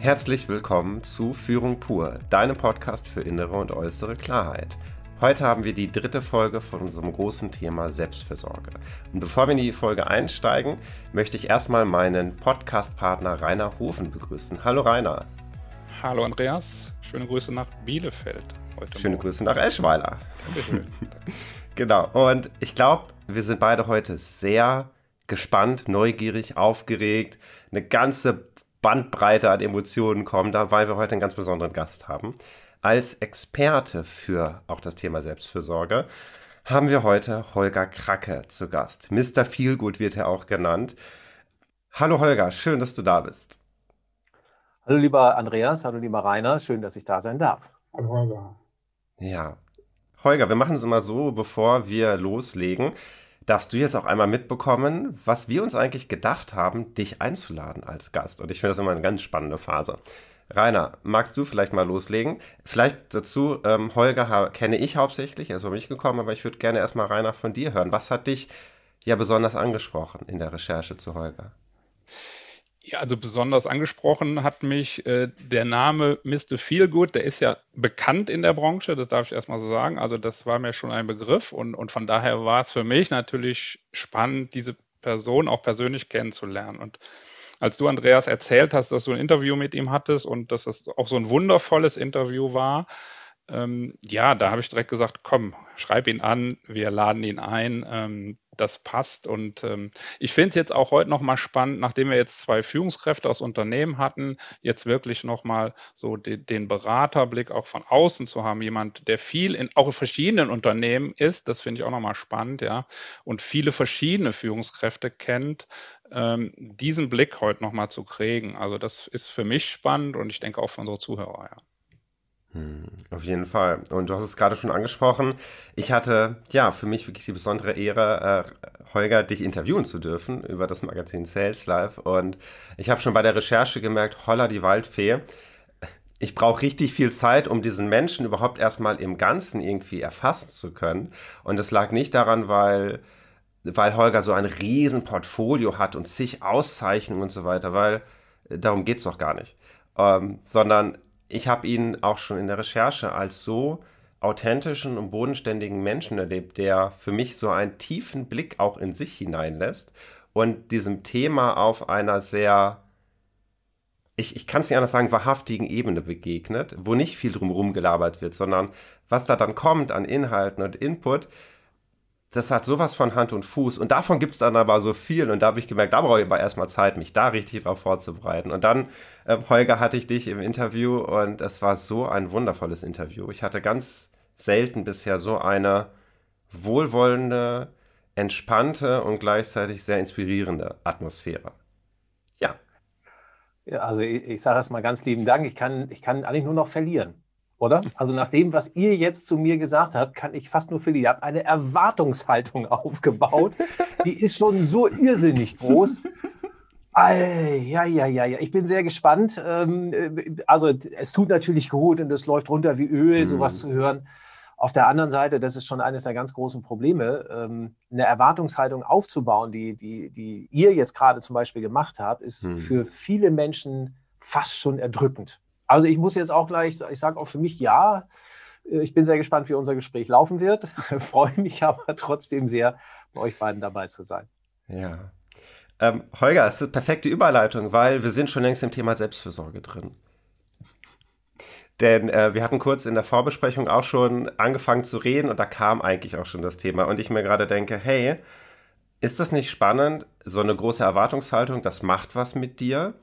Herzlich willkommen zu Führung pur, deinem Podcast für innere und äußere Klarheit. Heute haben wir die dritte Folge von unserem großen Thema Selbstfürsorge. Und bevor wir in die Folge einsteigen, möchte ich erstmal meinen Podcast-Partner Rainer Hofen begrüßen. Hallo Rainer. Hallo Andreas, schöne Grüße nach Bielefeld heute. Schöne Morgen. Grüße nach Eschweiler. Dankeschön. genau, und ich glaube, wir sind beide heute sehr gespannt, neugierig, aufgeregt. Eine ganze Bandbreite an Emotionen kommen da, weil wir heute einen ganz besonderen Gast haben. Als Experte für auch das Thema Selbstfürsorge haben wir heute Holger Kracke zu Gast. Mr. Feelgood wird er auch genannt. Hallo Holger, schön, dass du da bist. Hallo lieber Andreas, hallo lieber Rainer, schön, dass ich da sein darf. Hallo Holger. Ja. Holger, wir machen es immer so, bevor wir loslegen darfst du jetzt auch einmal mitbekommen, was wir uns eigentlich gedacht haben, dich einzuladen als Gast. Und ich finde das immer eine ganz spannende Phase. Rainer, magst du vielleicht mal loslegen? Vielleicht dazu, ähm, Holger kenne ich hauptsächlich, er ist über mich gekommen, aber ich würde gerne erstmal Rainer von dir hören. Was hat dich ja besonders angesprochen in der Recherche zu Holger? Ja, also besonders angesprochen hat mich äh, der Name Mr. Feelgood, der ist ja bekannt in der Branche, das darf ich erstmal so sagen. Also das war mir schon ein Begriff und, und von daher war es für mich natürlich spannend, diese Person auch persönlich kennenzulernen. Und als du, Andreas, erzählt hast, dass du ein Interview mit ihm hattest und dass es auch so ein wundervolles Interview war, ähm, ja, da habe ich direkt gesagt, komm, schreib ihn an, wir laden ihn ein. Ähm, das passt. Und ähm, ich finde es jetzt auch heute nochmal spannend, nachdem wir jetzt zwei Führungskräfte aus Unternehmen hatten, jetzt wirklich nochmal so de, den Beraterblick auch von außen zu haben. Jemand, der viel in auch in verschiedenen Unternehmen ist, das finde ich auch nochmal spannend, ja, und viele verschiedene Führungskräfte kennt, ähm, diesen Blick heute nochmal zu kriegen. Also das ist für mich spannend und ich denke auch für unsere Zuhörer, ja. Hm, auf jeden Fall. Und du hast es gerade schon angesprochen. Ich hatte ja für mich wirklich die besondere Ehre, äh, Holger, dich interviewen zu dürfen über das Magazin Sales Live. Und ich habe schon bei der Recherche gemerkt, holla die Waldfee. Ich brauche richtig viel Zeit, um diesen Menschen überhaupt erstmal im Ganzen irgendwie erfassen zu können. Und es lag nicht daran, weil, weil Holger so ein riesen Portfolio hat und zig Auszeichnungen und so weiter, weil darum geht es doch gar nicht. Ähm, sondern ich habe ihn auch schon in der Recherche als so authentischen und bodenständigen Menschen erlebt, der für mich so einen tiefen Blick auch in sich hineinlässt und diesem Thema auf einer sehr, ich, ich kann es nicht anders sagen, wahrhaftigen Ebene begegnet, wo nicht viel drumherum gelabert wird, sondern was da dann kommt an Inhalten und Input, das hat sowas von Hand und Fuß. Und davon gibt es dann aber so viel. Und da habe ich gemerkt, da brauche ich aber erstmal Zeit, mich da richtig drauf vorzubereiten. Und dann, äh, Holger, hatte ich dich im Interview und es war so ein wundervolles Interview. Ich hatte ganz selten bisher so eine wohlwollende, entspannte und gleichzeitig sehr inspirierende Atmosphäre. Ja. ja also ich, ich sage erstmal ganz lieben Dank. Ich kann, ich kann eigentlich nur noch verlieren oder? Also nach dem, was ihr jetzt zu mir gesagt habt, kann ich fast nur verlieren. Ihr habt eine Erwartungshaltung aufgebaut, die ist schon so irrsinnig groß. Ja, ja, ja, ja. Ich bin sehr gespannt. Ähm, äh, also es tut natürlich gut und es läuft runter wie Öl, sowas mhm. zu hören. Auf der anderen Seite, das ist schon eines der ganz großen Probleme, ähm, eine Erwartungshaltung aufzubauen, die, die, die ihr jetzt gerade zum Beispiel gemacht habt, ist mhm. für viele Menschen fast schon erdrückend. Also ich muss jetzt auch gleich, ich sage auch für mich ja. Ich bin sehr gespannt, wie unser Gespräch laufen wird. Freue mich aber trotzdem sehr, bei euch beiden dabei zu sein. Ja. Ähm, Holger, es ist eine perfekte Überleitung, weil wir sind schon längst im Thema Selbstfürsorge drin. Denn äh, wir hatten kurz in der Vorbesprechung auch schon angefangen zu reden und da kam eigentlich auch schon das Thema. Und ich mir gerade denke, hey, ist das nicht spannend? So eine große Erwartungshaltung, das macht was mit dir.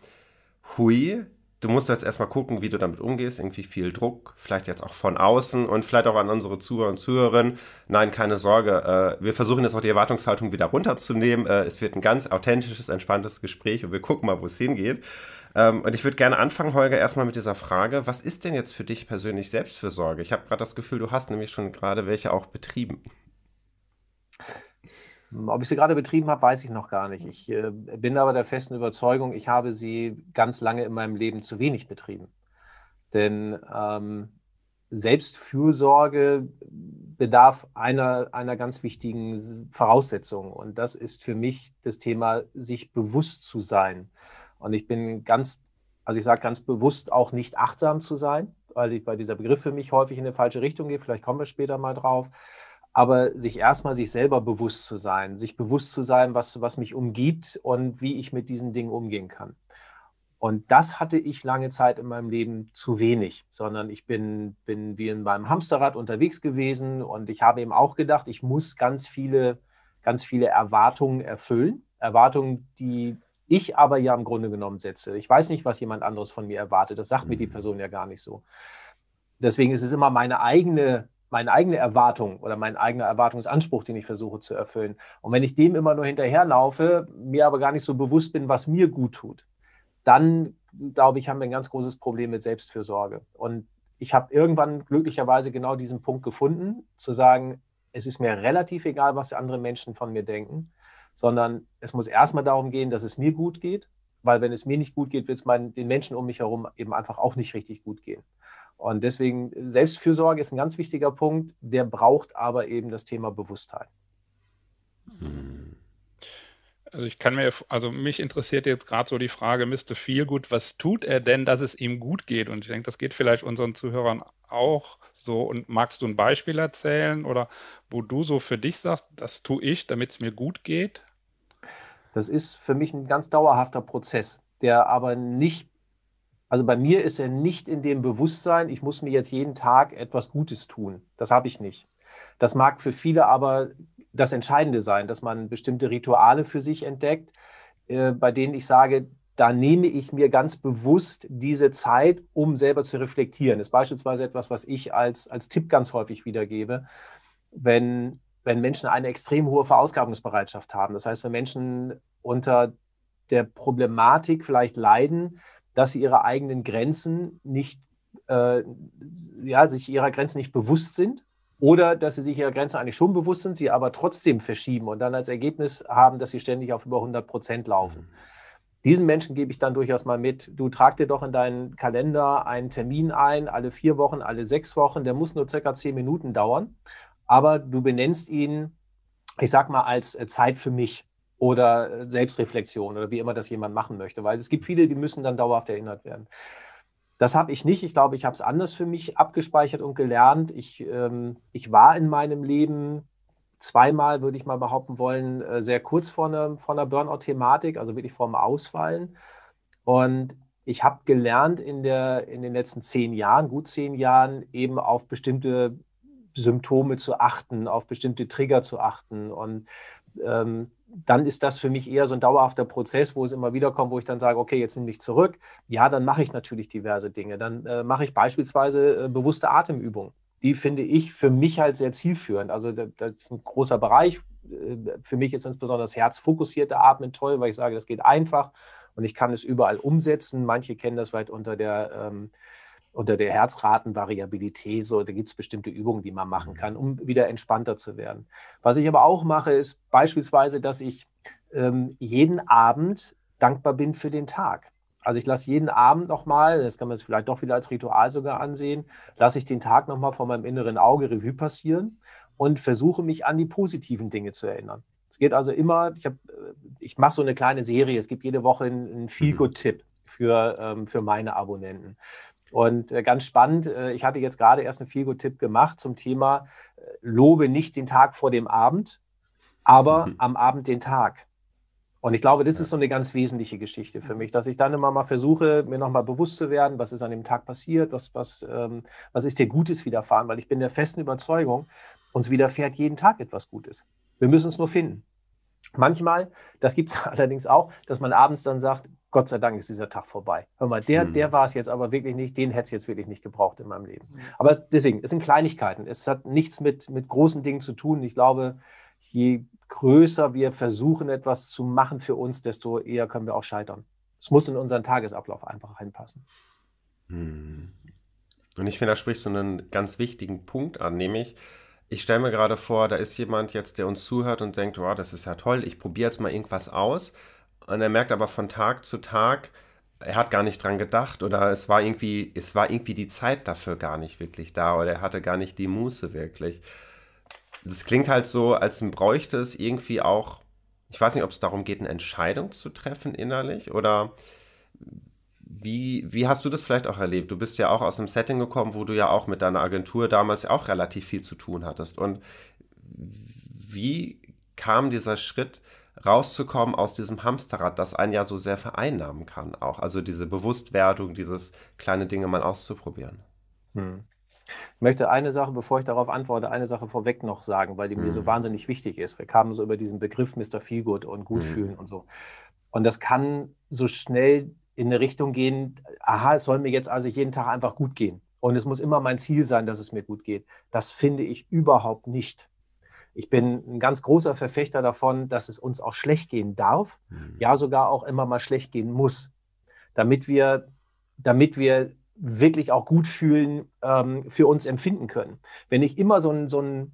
Hui, du musst jetzt erstmal gucken, wie du damit umgehst. Irgendwie viel Druck, vielleicht jetzt auch von außen und vielleicht auch an unsere Zuhörer und Zuhörerinnen. Nein, keine Sorge. Äh, wir versuchen jetzt auch die Erwartungshaltung wieder runterzunehmen. Äh, es wird ein ganz authentisches, entspanntes Gespräch und wir gucken mal, wo es hingeht. Ähm, und ich würde gerne anfangen, Holger, erstmal mit dieser Frage. Was ist denn jetzt für dich persönlich Selbstfürsorge? Ich habe gerade das Gefühl, du hast nämlich schon gerade welche auch betrieben. Ob ich sie gerade betrieben habe, weiß ich noch gar nicht. Ich äh, bin aber der festen Überzeugung, ich habe sie ganz lange in meinem Leben zu wenig betrieben. Denn ähm, Selbstfürsorge bedarf einer, einer ganz wichtigen Voraussetzung. Und das ist für mich das Thema, sich bewusst zu sein. Und ich bin ganz Also ich sage ganz bewusst auch nicht achtsam zu sein, weil, ich, weil dieser Begriff für mich häufig in eine falsche Richtung geht. Vielleicht kommen wir später mal drauf. Aber sich erstmal sich selber bewusst zu sein, sich bewusst zu sein, was, was mich umgibt und wie ich mit diesen Dingen umgehen kann. Und das hatte ich lange Zeit in meinem Leben zu wenig, sondern ich bin, bin wie in meinem Hamsterrad unterwegs gewesen und ich habe eben auch gedacht, ich muss ganz viele, ganz viele Erwartungen erfüllen. Erwartungen, die ich aber ja im Grunde genommen setze. Ich weiß nicht, was jemand anderes von mir erwartet. Das sagt mir die mhm. Person ja gar nicht so. Deswegen ist es immer meine eigene, meine eigene Erwartung oder mein eigener Erwartungsanspruch, den ich versuche zu erfüllen. Und wenn ich dem immer nur hinterherlaufe, mir aber gar nicht so bewusst bin, was mir gut tut, dann glaube ich, haben wir ein ganz großes Problem mit Selbstfürsorge. Und ich habe irgendwann glücklicherweise genau diesen Punkt gefunden, zu sagen, es ist mir relativ egal, was andere Menschen von mir denken, sondern es muss erstmal darum gehen, dass es mir gut geht, weil wenn es mir nicht gut geht, wird es den Menschen um mich herum eben einfach auch nicht richtig gut gehen. Und deswegen Selbstfürsorge ist ein ganz wichtiger Punkt, der braucht aber eben das Thema Bewusstheit. Hm. Also ich kann mir, also mich interessiert jetzt gerade so die Frage, Mr. Feelgood, was tut er denn, dass es ihm gut geht? Und ich denke, das geht vielleicht unseren Zuhörern auch so. Und magst du ein Beispiel erzählen oder wo du so für dich sagst, das tue ich, damit es mir gut geht? Das ist für mich ein ganz dauerhafter Prozess, der aber nicht, also bei mir ist er nicht in dem Bewusstsein, ich muss mir jetzt jeden Tag etwas Gutes tun. Das habe ich nicht. Das mag für viele aber das Entscheidende sein, dass man bestimmte Rituale für sich entdeckt, äh, bei denen ich sage, da nehme ich mir ganz bewusst diese Zeit, um selber zu reflektieren. Das ist beispielsweise etwas, was ich als, als Tipp ganz häufig wiedergebe, wenn, wenn Menschen eine extrem hohe Verausgabungsbereitschaft haben. Das heißt, wenn Menschen unter der Problematik vielleicht leiden, dass sie ihre eigenen Grenzen nicht, äh, ja, sich ihrer Grenzen nicht bewusst sind oder dass sie sich ihrer Grenzen eigentlich schon bewusst sind, sie aber trotzdem verschieben und dann als Ergebnis haben, dass sie ständig auf über 100 Prozent laufen. Mhm. Diesen Menschen gebe ich dann durchaus mal mit, du trag dir doch in deinen Kalender einen Termin ein, alle vier Wochen, alle sechs Wochen, der muss nur circa zehn Minuten dauern, aber du benennst ihn, ich sag mal, als äh, Zeit für mich oder äh, Selbstreflexion oder wie immer das jemand machen möchte, weil es gibt viele, die müssen dann dauerhaft erinnert werden. Das habe ich nicht. Ich glaube, ich habe es anders für mich abgespeichert und gelernt. Ich, ähm, ich war in meinem Leben zweimal, würde ich mal behaupten wollen, äh, sehr kurz vor einer, vor einer Burnout-Thematik, also wirklich vor dem Ausfallen. Und ich habe gelernt in, der, in den letzten zehn Jahren, gut zehn Jahren, eben auf bestimmte Symptome zu achten, auf bestimmte Trigger zu achten. Und ähm, dann ist das für mich eher so ein dauerhafter Prozess, wo es immer wieder kommt, wo ich dann sage, okay, jetzt nehme ich zurück. Ja, dann mache ich natürlich diverse Dinge. Dann äh, mache ich beispielsweise äh, bewusste Atemübungen. Die finde ich für mich halt sehr zielführend. Also das, ist ein großer Bereich. Äh, für mich ist insbesondere das herzfokussierte Atmen toll, weil ich sage, das geht einfach und ich kann es überall umsetzen. Manche kennen das vielleicht unter der ähm, unter der Herzratenvariabilität, so, da gibt es bestimmte Übungen, die man machen mhm. kann, um wieder entspannter zu werden. Was ich aber auch mache, ist beispielsweise, dass ich ähm, jeden Abend dankbar bin für den Tag. Also ich lasse jeden Abend nochmal, das kann man vielleicht doch wieder als Ritual sogar ansehen, lasse ich den Tag nochmal vor meinem inneren Auge Revue passieren und versuche mich an die positiven Dinge zu erinnern. Es geht also immer, ich, äh, ich mache so eine kleine Serie, es gibt jede Woche einen mhm. Feel-Good-Tipp für, ähm, für meine Abonnenten. Und äh, ganz spannend, äh, ich hatte jetzt gerade erst einen Figo-Tipp gemacht zum Thema äh, Lobe nicht den Tag vor dem Abend, aber mhm. am Abend den Tag. Und ich glaube, das ist so eine ganz wesentliche Geschichte für mich, dass ich dann immer mal versuche, mir nochmal bewusst zu werden, was ist an dem Tag passiert, was, was, ähm, was ist dir Gutes widerfahren, weil ich bin der festen Überzeugung, uns widerfährt jeden Tag etwas Gutes. Wir müssen es nur finden. Manchmal, das gibt es allerdings auch, dass man abends dann sagt, Gott sei Dank ist dieser Tag vorbei. Hör mal, der, hm. der war es jetzt aber wirklich nicht, den hätte es jetzt wirklich nicht gebraucht in meinem Leben. Hm. Aber deswegen, es sind Kleinigkeiten. Es hat nichts mit, mit großen Dingen zu tun. Ich glaube, je größer wir versuchen, etwas zu machen für uns, desto eher können wir auch scheitern. Es muss in unseren Tagesablauf einfach reinpassen. Hm. Und ich finde, da sprichst du einen ganz wichtigen Punkt an, nämlich, ich stelle mir gerade vor, da ist jemand jetzt, der uns zuhört und denkt, wow, das ist ja toll, ich probiere jetzt mal irgendwas aus und er merkt aber von Tag zu Tag, er hat gar nicht dran gedacht oder es war irgendwie, es war irgendwie die Zeit dafür gar nicht wirklich da oder er hatte gar nicht die Muße wirklich. Das klingt halt so, als bräuchte es irgendwie auch, ich weiß nicht, ob es darum geht, eine Entscheidung zu treffen innerlich oder wie, wie hast du das vielleicht auch erlebt? Du bist ja auch aus einem Setting gekommen, wo du ja auch mit deiner Agentur damals auch relativ viel zu tun hattest. Und wie kam dieser Schritt, rauszukommen aus diesem Hamsterrad, das einen ja so sehr vereinnahmen kann auch? Also diese Bewusstwerdung, dieses kleine Dinge mal auszuprobieren. Hm. Ich möchte eine Sache, bevor ich darauf antworte, eine Sache vorweg noch sagen, weil die hm. mir so hm. wahnsinnig wichtig ist. Wir kamen so über diesen Begriff Mr. Feelgood und Gutfühlen hm. und so. Und das kann so schnell in eine Richtung gehen, aha, es soll mir jetzt also jeden Tag einfach gut gehen. Und es muss immer mein Ziel sein, dass es mir gut geht. Das finde ich überhaupt nicht. Ich bin ein ganz großer Verfechter davon, dass es uns auch schlecht gehen darf, mhm. ja sogar auch immer mal schlecht gehen muss, damit wir, damit wir wirklich auch gut fühlen, ähm, für uns empfinden können. Wenn ich immer so ein, so ein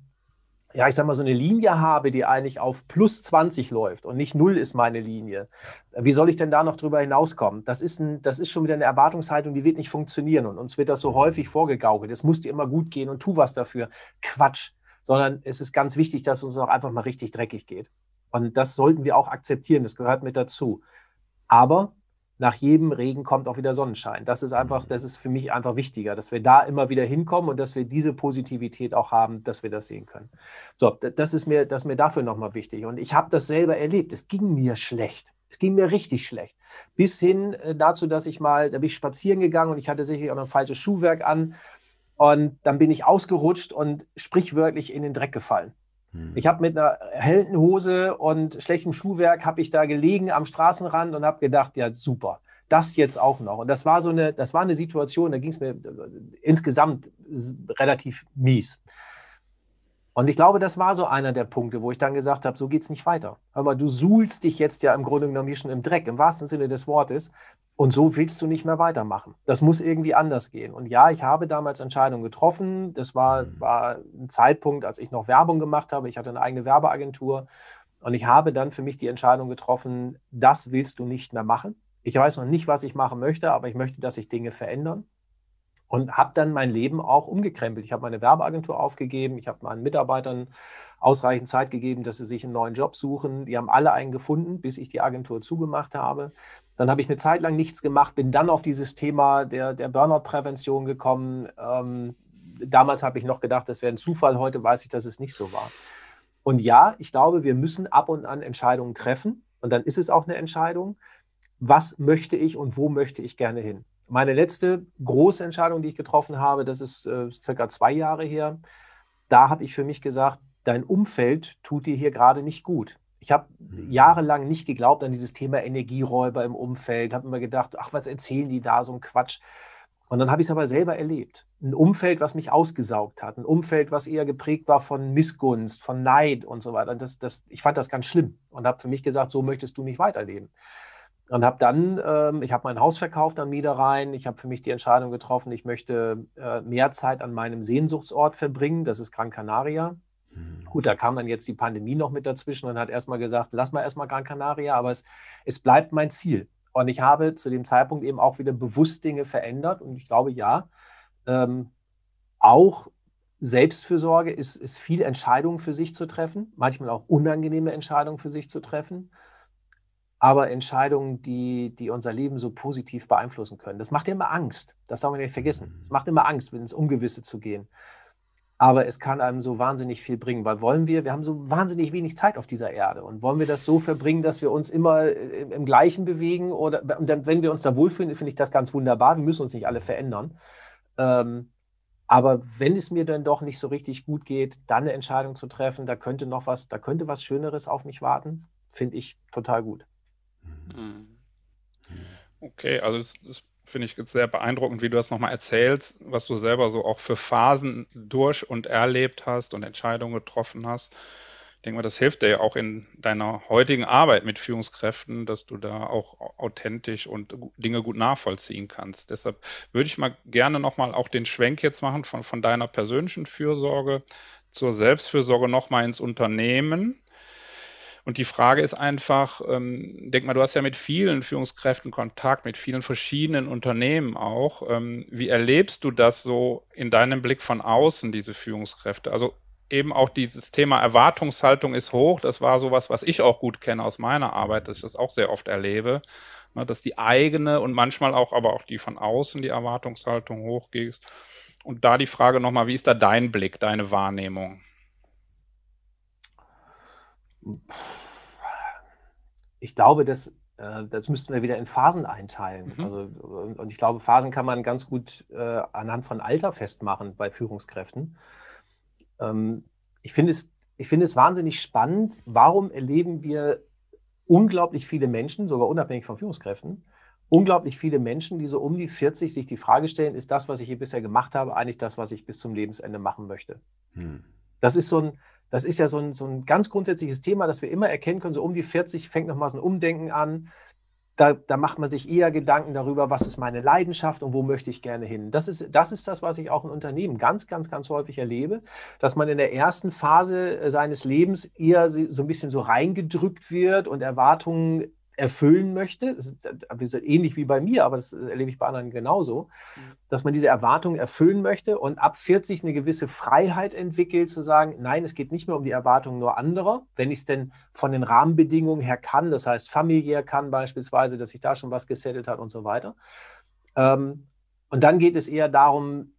ja, ich sag mal, so eine Linie habe, die eigentlich auf plus 20 läuft und nicht null ist meine Linie, wie soll ich denn da noch drüber hinauskommen? Das ist, ein, das ist schon wieder eine Erwartungshaltung, die wird nicht funktionieren und uns wird das so häufig vorgegaukelt. Es muss dir immer gut gehen und tu was dafür. Quatsch. Sondern es ist ganz wichtig, dass es uns auch einfach mal richtig dreckig geht. Und das sollten wir auch akzeptieren. Das gehört mit dazu. Aber nach jedem Regen kommt auch wieder Sonnenschein. Das ist einfach, das ist für mich einfach wichtiger, dass wir da immer wieder hinkommen und dass wir diese Positivität auch haben, dass wir das sehen können. So, das ist mir, das ist mir dafür nochmal wichtig. Und ich habe das selber erlebt. Es ging mir schlecht. Es ging mir richtig schlecht. Bis hin äh, dazu, dass ich mal, da bin ich spazieren gegangen und ich hatte sicherlich auch noch ein falsches Schuhwerk an. Und dann bin ich ausgerutscht und sprichwörtlich in den Dreck gefallen. Hm. Ich habe mit einer hellen Hose und schlechtem Schuhwerk habe ich da gelegen am Straßenrand und habe gedacht, ja super, das jetzt auch noch. Und das war so eine, das war eine Situation, da ging es mir äh, insgesamt relativ mies. Und ich glaube, das war so einer der Punkte, wo ich dann gesagt habe, so geht es nicht weiter. Aber du suhlst dich jetzt ja im Grunde genommen schon im Dreck, im wahrsten Sinne des Wortes. Und so willst du nicht mehr weitermachen. Das muss irgendwie anders gehen. Und ja, ich habe damals Entscheidungen getroffen. Das war, mhm. war ein Zeitpunkt, als ich noch Werbung gemacht habe. Ich hatte eine eigene Werbeagentur. Und ich habe dann für mich die Entscheidung getroffen, das willst du nicht mehr machen. Ich weiß noch nicht, was ich machen möchte, aber ich möchte, dass sich Dinge verändern. Und habe dann mein Leben auch umgekrempelt. Ich habe meine Werbeagentur aufgegeben. Ich habe meinen Mitarbeitern ausreichend Zeit gegeben, dass sie sich einen neuen Job suchen. Die haben alle einen gefunden, bis ich die Agentur zugemacht habe. Dann habe ich eine Zeit lang nichts gemacht, bin dann auf dieses Thema der, der Burnout-Prävention gekommen. Ähm, damals habe ich noch gedacht, das wäre ein Zufall. Heute weiß ich, dass es nicht so war. Und ja, ich glaube, wir müssen ab und an Entscheidungen treffen. Und dann ist es auch eine Entscheidung. Was möchte ich und wo möchte ich gerne hin? Meine letzte große Entscheidung, die ich getroffen habe, das ist äh, circa zwei Jahre her. Da habe ich für mich gesagt, dein Umfeld tut dir hier gerade nicht gut. Ich habe mhm. jahrelang nicht geglaubt an dieses Thema Energieräuber im Umfeld, habe immer gedacht, ach, was erzählen die da, so ein Quatsch. Und dann habe ich es aber selber erlebt. Ein Umfeld, was mich ausgesaugt hat, ein Umfeld, was eher geprägt war von Missgunst, von Neid und so weiter. Und das, das, ich fand das ganz schlimm und habe für mich gesagt, so möchtest du nicht weiterleben. Und habe dann, ähm, ich habe mein Haus verkauft am Niederrhein. Ich habe für mich die Entscheidung getroffen, ich möchte äh, mehr Zeit an meinem Sehnsuchtsort verbringen. Das ist Gran Canaria. Mhm. Gut, da kam dann jetzt die Pandemie noch mit dazwischen und hat erstmal gesagt, lass mal erstmal Gran Canaria, aber es, es bleibt mein Ziel. Und ich habe zu dem Zeitpunkt eben auch wieder bewusst Dinge verändert und ich glaube, ja, ähm, auch Selbstfürsorge ist, ist viel Entscheidungen für sich zu treffen, manchmal auch unangenehme Entscheidungen für sich zu treffen, aber Entscheidungen, die, die unser Leben so positiv beeinflussen können. Das macht immer Angst, das darf man nicht vergessen. Es macht immer Angst, ins Ungewisse zu gehen aber es kann einem so wahnsinnig viel bringen, weil wollen wir, wir haben so wahnsinnig wenig Zeit auf dieser Erde und wollen wir das so verbringen, dass wir uns immer im, im Gleichen bewegen oder und dann, wenn wir uns da wohlfühlen, finde ich das ganz wunderbar. Wir müssen uns nicht alle verändern. Ähm, aber wenn es mir dann doch nicht so richtig gut geht, dann eine Entscheidung zu treffen, da könnte noch was, da könnte was Schöneres auf mich warten, finde ich total gut. Mhm. Okay, also das, das finde ich sehr beeindruckend, wie du das nochmal erzählst, was du selber so auch für Phasen durch und erlebt hast und Entscheidungen getroffen hast. Ich denke mal, das hilft dir ja auch in deiner heutigen Arbeit mit Führungskräften, dass du da auch authentisch und Dinge gut nachvollziehen kannst. Deshalb würde ich mal gerne nochmal auch den Schwenk jetzt machen von, von deiner persönlichen Fürsorge zur Selbstfürsorge nochmal ins Unternehmen und die Frage ist einfach, ähm, denk mal, du hast ja mit vielen Führungskräften Kontakt, mit vielen verschiedenen Unternehmen auch. Ähm, wie erlebst du das so in deinem Blick von außen, diese Führungskräfte? Also eben auch dieses Thema Erwartungshaltung ist hoch. Das war sowas, was ich auch gut kenne aus meiner Arbeit, dass ich das auch sehr oft erlebe. ne, dass die eigene und manchmal auch, aber auch die von außen, die Erwartungshaltung hochgeht. Und da die Frage nochmal, wie ist da dein Blick, deine Wahrnehmung? Ich glaube, dass äh, das müssten wir wieder in Phasen einteilen. Mhm. Also, und ich glaube, Phasen kann man ganz gut äh, anhand von Alter festmachen bei Führungskräften. Ähm, ich finde es, ich finde es wahnsinnig spannend. Warum erleben wir unglaublich viele Menschen, sogar unabhängig von Führungskräften, unglaublich viele Menschen, die so um die 40 sich die Frage stellen, ist das, was ich hier bisher gemacht habe, eigentlich das, was ich bis zum Lebensende machen möchte? Hm. Das ist so ein, das ist ja so ein, so ein ganz grundsätzliches Thema, das wir immer erkennen können. So um die 40 fängt nochmal so ein Umdenken an. Da, da, macht man sich eher Gedanken darüber, was ist meine Leidenschaft und wo möchte ich gerne hin. Das ist, das ist das, was ich auch in Unternehmen ganz, ganz, ganz häufig erlebe, dass man in der ersten Phase äh, seines Lebens eher so ein bisschen so reingedrückt wird und Erwartungen erfüllen möchte, ist ähnlich wie bei mir, aber das erlebe ich bei anderen genauso, mhm. dass man diese Erwartungen erfüllen möchte und ab 40 eine gewisse Freiheit entwickelt, zu sagen, nein, es geht nicht mehr um die Erwartungen nur anderer, wenn ich es denn von den Rahmenbedingungen her kann, das heißt familiär kann beispielsweise, dass sich da schon was gesettelt hat und so weiter. Ähm, und dann geht es eher darum,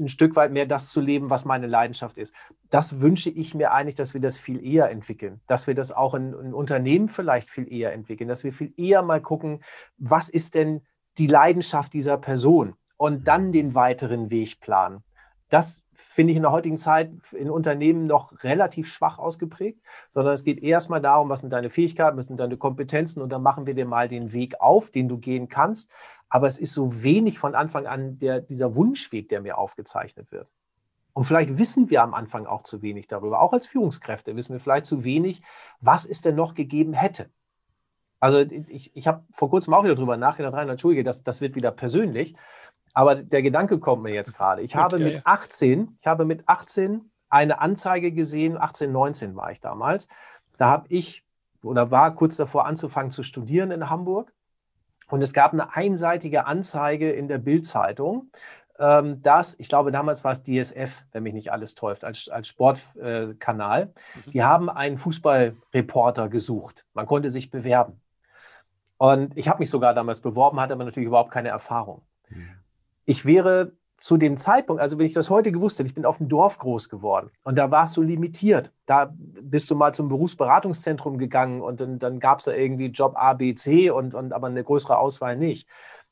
ein Stück weit mehr das zu leben, was meine Leidenschaft ist. Das wünsche ich mir eigentlich, dass wir das viel eher entwickeln, dass wir das auch in, in Unternehmen vielleicht viel eher entwickeln, dass wir viel eher mal gucken, was ist denn die Leidenschaft dieser Person? Und dann den weiteren Weg planen. Das finde ich in der heutigen Zeit in Unternehmen noch relativ schwach ausgeprägt, sondern es geht erstmal darum, was sind deine Fähigkeiten, was sind deine Kompetenzen? Und dann machen wir dir mal den Weg auf, den du gehen kannst aber es ist so wenig von Anfang an der, dieser Wunschweg, der mir aufgezeichnet wird. Und vielleicht wissen wir am Anfang auch zu wenig darüber. Auch als Führungskräfte wissen wir vielleicht zu wenig, was es denn noch gegeben hätte. Also ich, ich habe vor kurzem auch wieder darüber nachgedacht, rein, Entschuldige, das, das wird wieder persönlich. Aber der Gedanke kommt mir jetzt gerade. Ich habe mit 18, ich habe mit 18 eine Anzeige gesehen, 18, 19 war ich damals. Da habe ich oder war kurz davor anzufangen zu studieren in Hamburg und es gab eine einseitige Anzeige in der Bildzeitung, ähm, dass, ich glaube, damals war es DSF, wenn mich nicht alles täuscht, als, als Sportkanal. Äh. Die haben einen Fußballreporter gesucht. Man konnte sich bewerben. Und ich habe mich sogar damals beworben, hatte aber natürlich überhaupt keine Erfahrung. Mhm. Ich wäre zu dem Zeitpunkt, also wenn ich das heute gewusst hätte, ich bin auf dem Dorf groß geworden und da warst du limitiert. Da bist du mal zum Berufsberatungszentrum gegangen und dann, dann gab es da irgendwie Job A, B, C und, und aber eine größere Auswahl nicht.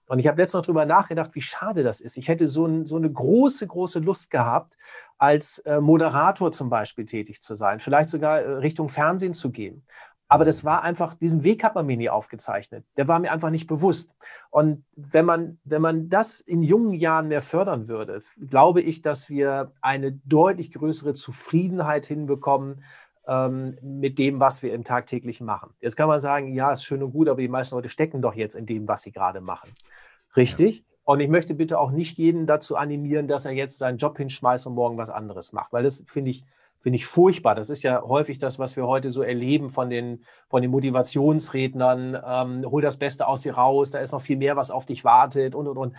Und ich habe letztens noch darüber nachgedacht, wie schade das ist. Ich hätte so, ein, so eine große, große Lust gehabt, als äh, Moderator zum Beispiel tätig zu sein, vielleicht sogar äh, Richtung Fernsehen zu gehen. Aber das war einfach, diesen Weg hat man mir nie aufgezeichnet. Der war mir einfach nicht bewusst. Und wenn man, wenn man das in jungen Jahren mehr fördern würde, glaube ich, dass wir eine deutlich größere Zufriedenheit hinbekommen ähm, mit dem, was wir im tagtäglichen machen. Jetzt kann man sagen, ja, ist schön und gut, aber die meisten Leute stecken doch jetzt in dem, was sie gerade machen. Richtig. Ja. Und ich möchte bitte auch nicht jeden dazu animieren, dass er jetzt seinen Job hinschmeißt und morgen was anderes macht, weil das finde ich finde ich furchtbar. Das ist ja häufig das, was wir heute so erleben von den, von den Motivationsrednern. Ähm, hol das Beste aus dir raus, da ist noch viel mehr, was auf dich wartet und, und, und.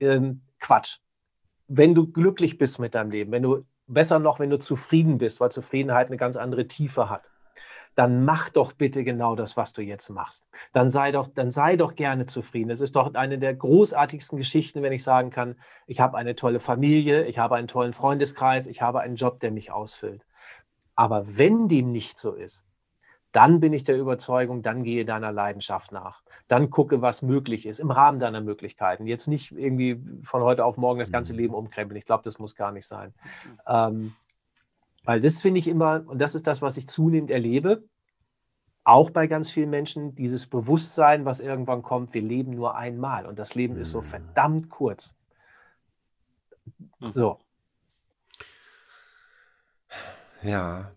Ähm, Quatsch. Wenn du glücklich bist mit deinem Leben, wenn du besser noch, wenn du zufrieden bist, weil Zufriedenheit eine ganz andere Tiefe hat, dann mach doch bitte genau das, was du jetzt machst. Dann sei doch, dann sei doch gerne zufrieden. Es ist doch eine der großartigsten Geschichten, wenn ich sagen kann, ich habe eine tolle Familie, ich habe einen tollen Freundeskreis, ich habe einen Job, der mich ausfüllt. Aber wenn dem nicht so ist, dann bin ich der Überzeugung, dann gehe deiner Leidenschaft nach. Dann gucke, was möglich ist, im Rahmen deiner Möglichkeiten. Jetzt nicht irgendwie von heute auf morgen das ganze mhm. Leben umkrempeln. Ich glaube, das muss gar nicht sein. Mhm. Ähm, weil das finde ich immer, und das ist das, was ich zunehmend erlebe, auch bei ganz vielen Menschen, dieses Bewusstsein, was irgendwann kommt, wir leben nur einmal und das Leben ist so mhm. verdammt kurz. Mhm. So. Ja,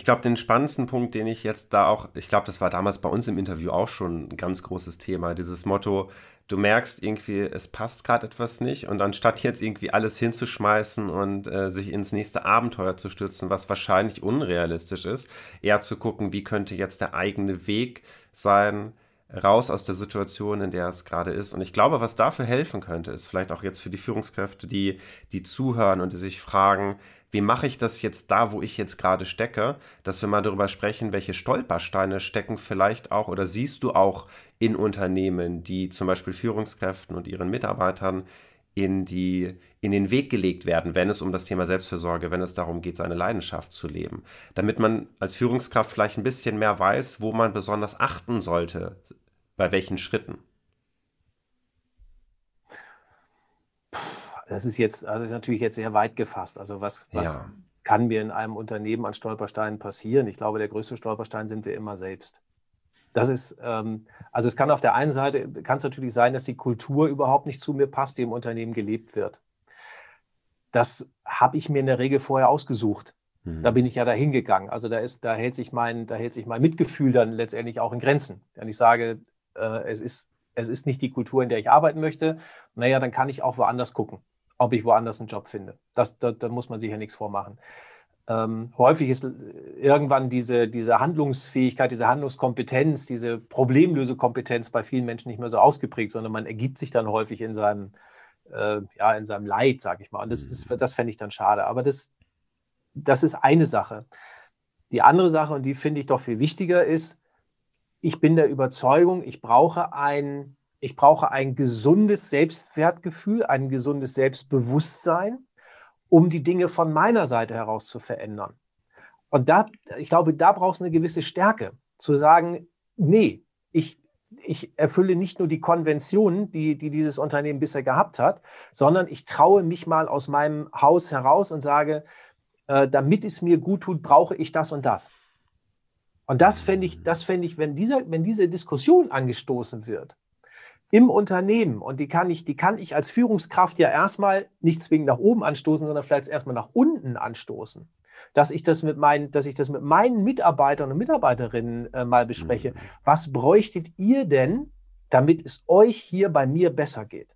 ich glaube, den spannendsten Punkt, den ich jetzt da auch, ich glaube, das war damals bei uns im Interview auch schon ein ganz großes Thema, dieses Motto, du merkst irgendwie, es passt gerade etwas nicht und anstatt jetzt irgendwie alles hinzuschmeißen und äh, sich ins nächste Abenteuer zu stürzen, was wahrscheinlich unrealistisch ist, eher zu gucken, wie könnte jetzt der eigene Weg sein, raus aus der Situation, in der es gerade ist. Und ich glaube, was dafür helfen könnte, ist vielleicht auch jetzt für die Führungskräfte, die, die zuhören und die sich fragen, wie mache ich das jetzt da, wo ich jetzt gerade stecke, dass wir mal darüber sprechen, welche Stolpersteine stecken vielleicht auch oder siehst du auch in Unternehmen, die zum Beispiel Führungskräften und ihren Mitarbeitern in, die, in den Weg gelegt werden, wenn es um das Thema Selbstfürsorge, wenn es darum geht, seine Leidenschaft zu leben. Damit man als Führungskraft vielleicht ein bisschen mehr weiß, wo man besonders achten sollte, bei welchen Schritten. Das ist jetzt, also ist natürlich jetzt sehr weit gefasst. Also was, was ja. kann mir in einem Unternehmen an Stolpersteinen passieren? Ich glaube, der größte Stolperstein sind wir immer selbst. Das ist, ähm, also es kann auf der einen Seite, kann es natürlich sein, dass die Kultur überhaupt nicht zu mir passt, die im Unternehmen gelebt wird. Das habe ich mir in der Regel vorher ausgesucht. Mhm. Da bin ich ja da hingegangen. Also da ist, da hält sich mein, da hält sich mein Mitgefühl dann letztendlich auch in Grenzen. Wenn ich sage, äh, es ist, es ist nicht die Kultur, in der ich arbeiten möchte, naja, dann kann ich auch woanders gucken, ob ich woanders einen Job finde. Das, da, da muss man sich ja nichts vormachen. Ähm, häufig ist irgendwann diese, diese Handlungsfähigkeit, diese Handlungskompetenz, diese Problemlösekompetenz bei vielen Menschen nicht mehr so ausgeprägt, sondern man ergibt sich dann häufig in seinem, äh, ja, in seinem Leid, sage ich mal. Und das, das, mhm. das fände ich dann schade. Aber das, das ist eine Sache. Die andere Sache, und die finde ich doch viel wichtiger, ist, ich bin der Überzeugung, ich brauche ein, ich brauche ein gesundes Selbstwertgefühl, ein gesundes Selbstbewusstsein um die Dinge von meiner Seite heraus zu verändern. Und da, ich glaube, da brauchst du eine gewisse Stärke, zu sagen, nee, ich, ich erfülle nicht nur die Konventionen, die, die dieses Unternehmen bisher gehabt hat, sondern ich traue mich mal aus meinem Haus heraus und sage, äh, damit es mir gut tut, brauche ich das und das. Und das fände ich, das fände ich, wenn, dieser, wenn diese Diskussion angestoßen wird, im Unternehmen, und die kann ich, die kann ich als Führungskraft ja erstmal nicht zwingend nach oben anstoßen, sondern vielleicht erstmal nach unten anstoßen. Dass ich das mit meinen, dass ich das mit meinen Mitarbeitern und Mitarbeiterinnen äh, mal bespreche. Mhm. Was bräuchtet ihr denn, damit es euch hier bei mir besser geht?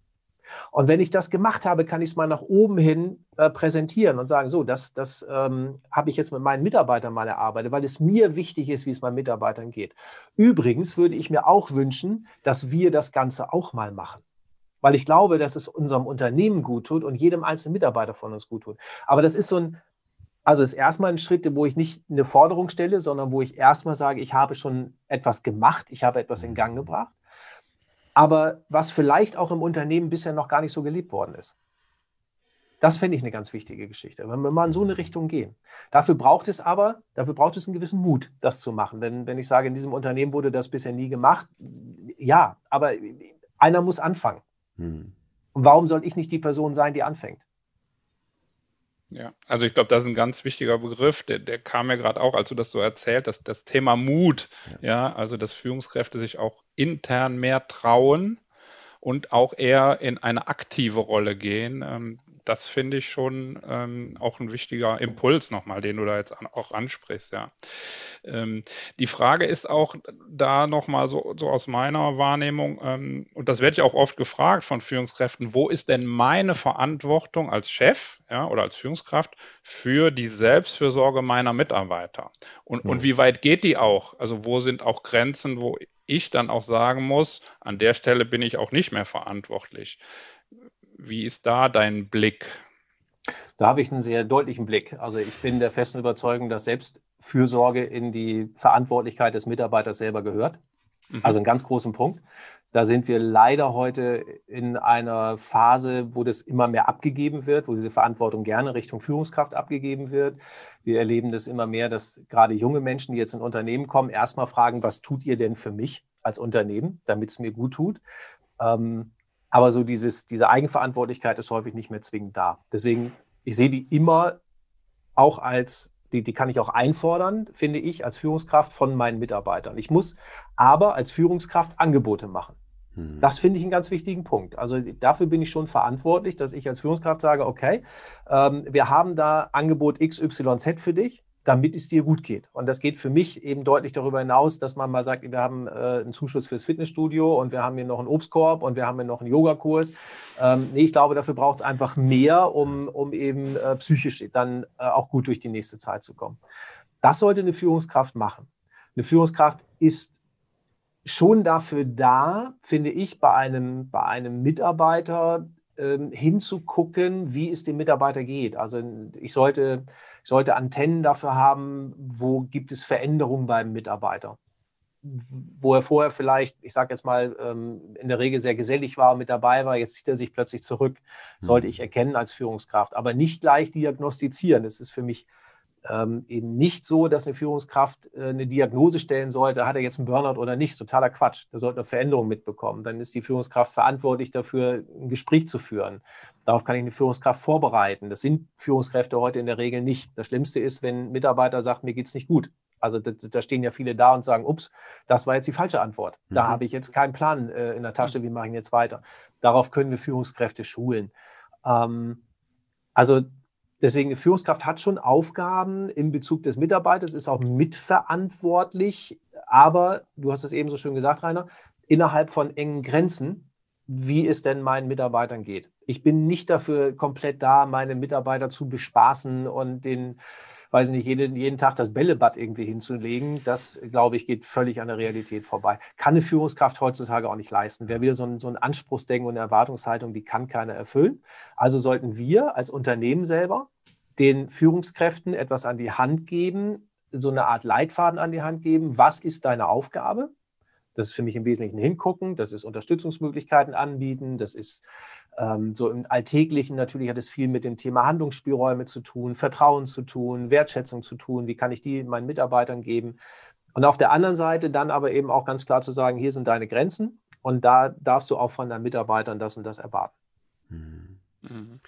Und wenn ich das gemacht habe, kann ich es mal nach oben hin äh, präsentieren und sagen, so, das, das ähm, habe ich jetzt mit meinen Mitarbeitern mal erarbeitet, weil es mir wichtig ist, wie es meinen Mitarbeitern geht. Übrigens würde ich mir auch wünschen, dass wir das Ganze auch mal machen. Weil ich glaube, dass es unserem Unternehmen gut tut und jedem einzelnen Mitarbeiter von uns gut tut. Aber das ist so ein, also ist erstmal ein Schritt, wo ich nicht eine Forderung stelle, sondern wo ich erstmal sage, ich habe schon etwas gemacht, ich habe etwas in Gang gebracht aber was vielleicht auch im Unternehmen bisher noch gar nicht so gelebt worden ist. Das fände ich eine ganz wichtige Geschichte, wenn wir mal in so eine Richtung gehen. Dafür braucht es aber, dafür braucht es einen gewissen Mut, das zu machen. Denn wenn ich sage, in diesem Unternehmen wurde das bisher nie gemacht, ja, aber einer muss anfangen. Hm. Und warum soll ich nicht die Person sein, die anfängt? Ja, also ich glaube, das ist ein ganz wichtiger Begriff, der, der kam mir gerade auch, als du das so erzählt, dass das Thema Mut, ja. ja, also dass Führungskräfte sich auch intern mehr trauen und auch eher in eine aktive Rolle gehen. Das finde ich schon ähm, auch ein wichtiger Impuls nochmal, den du da jetzt an, auch ansprichst, ja. Ähm, die Frage ist auch da nochmal so, so aus meiner Wahrnehmung, ähm, und das wird ja auch oft gefragt von Führungskräften, wo ist denn meine Verantwortung als Chef ja, oder als Führungskraft für die Selbstfürsorge meiner Mitarbeiter? Und, mhm. und wie weit geht die auch? Also wo sind auch Grenzen, wo ich dann auch sagen muss, an der Stelle bin ich auch nicht mehr verantwortlich. Wie ist da dein Blick? Da habe ich einen sehr deutlichen Blick. Also ich bin der festen Überzeugung, dass Selbstfürsorge in die Verantwortlichkeit des Mitarbeiters selber gehört. Mhm. Also einen ganz großen Punkt. Da sind wir leider heute in einer Phase, wo das immer mehr abgegeben wird, wo diese Verantwortung gerne Richtung Führungskraft abgegeben wird. Wir erleben das immer mehr, dass gerade junge Menschen, die jetzt in Unternehmen kommen, erstmal fragen, was tut ihr denn für mich als Unternehmen, damit es mir gut tut? Ähm, aber so dieses, diese Eigenverantwortlichkeit ist häufig nicht mehr zwingend da. Deswegen, ich sehe die immer auch als, die, die kann ich auch einfordern, finde ich, als Führungskraft von meinen Mitarbeitern. Ich muss aber als Führungskraft Angebote machen. Hm. Das finde ich einen ganz wichtigen Punkt. Also dafür bin ich schon verantwortlich, dass ich als Führungskraft sage, okay, ähm, wir haben da Angebot XYZ für dich damit es dir gut geht. Und das geht für mich eben deutlich darüber hinaus, dass man mal sagt, wir haben äh, einen Zuschuss fürs Fitnessstudio und wir haben hier noch einen Obstkorb und wir haben hier noch einen Yogakurs. Ähm, nee, ich glaube, dafür braucht es einfach mehr, um, um eben äh, psychisch dann äh, auch gut durch die nächste Zeit zu kommen. Das sollte eine Führungskraft machen. Eine Führungskraft ist schon dafür da, finde ich, bei einem, bei einem Mitarbeiter ähm, hinzugucken, wie es dem Mitarbeiter geht. Also ich sollte, ich sollte Antennen dafür haben, wo gibt es Veränderungen beim Mitarbeiter. Wo er vorher vielleicht, ich sage jetzt mal, ähm, in der Regel sehr gesellig war, mit dabei war, jetzt zieht er sich plötzlich zurück, sollte mhm. ich erkennen als Führungskraft, aber nicht gleich diagnostizieren. Das ist für mich ähm, eben nicht so, dass eine Führungskraft äh, eine Diagnose stellen sollte, hat er jetzt einen Burnout oder nicht. Totaler Quatsch. Da sollte eine Veränderung mitbekommen. Dann ist die Führungskraft verantwortlich dafür, ein Gespräch zu führen. Darauf kann ich eine Führungskraft vorbereiten. Das sind Führungskräfte heute in der Regel nicht. Das Schlimmste ist, wenn ein Mitarbeiter sagt, mir geht es nicht gut. Also da, da, stehen ja viele da und sagen, ups, das war jetzt die falsche Antwort. Da mhm. habe ich jetzt keinen Plan äh, in der Tasche, wie mache ich jetzt weiter. Darauf können wir Führungskräfte schulen. Ähm, also Deswegen, Führungskraft hat schon Aufgaben im Bezug des Mitarbeiters, ist auch mitverantwortlich, aber du hast es eben so schön gesagt, Rainer, innerhalb von engen Grenzen, wie es denn meinen Mitarbeitern geht. Ich bin nicht dafür komplett da, meine Mitarbeiter zu bespaßen und den weiß nicht, jeden, jeden Tag das Bällebad irgendwie hinzulegen, das, glaube ich, geht völlig an der Realität vorbei. Kann eine Führungskraft heutzutage auch nicht leisten. Wer wieder so ein, so ein Anspruchsdenken und eine Erwartungshaltung, die kann keiner erfüllen. Also sollten wir als Unternehmen selber den Führungskräften etwas an die Hand geben, so eine Art Leitfaden an die Hand geben. Was ist deine Aufgabe? Das ist für mich im Wesentlichen hingucken, das ist Unterstützungsmöglichkeiten anbieten, das ist ähm, so im Alltäglichen natürlich hat es viel mit dem Thema Handlungsspielräume zu tun, Vertrauen zu tun, Wertschätzung zu tun, wie kann ich die meinen Mitarbeitern geben. Und auf der anderen Seite dann aber eben auch ganz klar zu sagen, hier sind deine Grenzen und da darfst du auch von deinen Mitarbeitern das und das erwarten. Mhm. Mhm.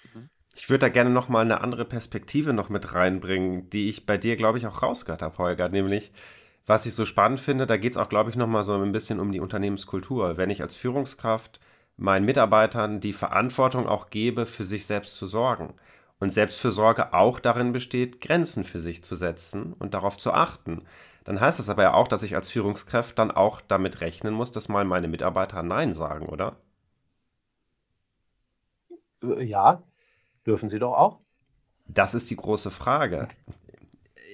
Ich würde da gerne noch mal eine andere Perspektive noch mit reinbringen, die ich bei dir, glaube ich, auch rausgehört habe, Holger, nämlich was ich so spannend finde, da geht es auch, glaube ich, noch mal so ein bisschen um die Unternehmenskultur. Wenn ich als Führungskraft meinen Mitarbeitern die Verantwortung auch gebe, für sich selbst zu sorgen. Und Selbstfürsorge auch darin besteht, Grenzen für sich zu setzen und darauf zu achten. Dann heißt das aber ja auch, dass ich als Führungskraft dann auch damit rechnen muss, dass mal meine Mitarbeiter Nein sagen, oder? Ja, dürfen sie doch auch. Das ist die große Frage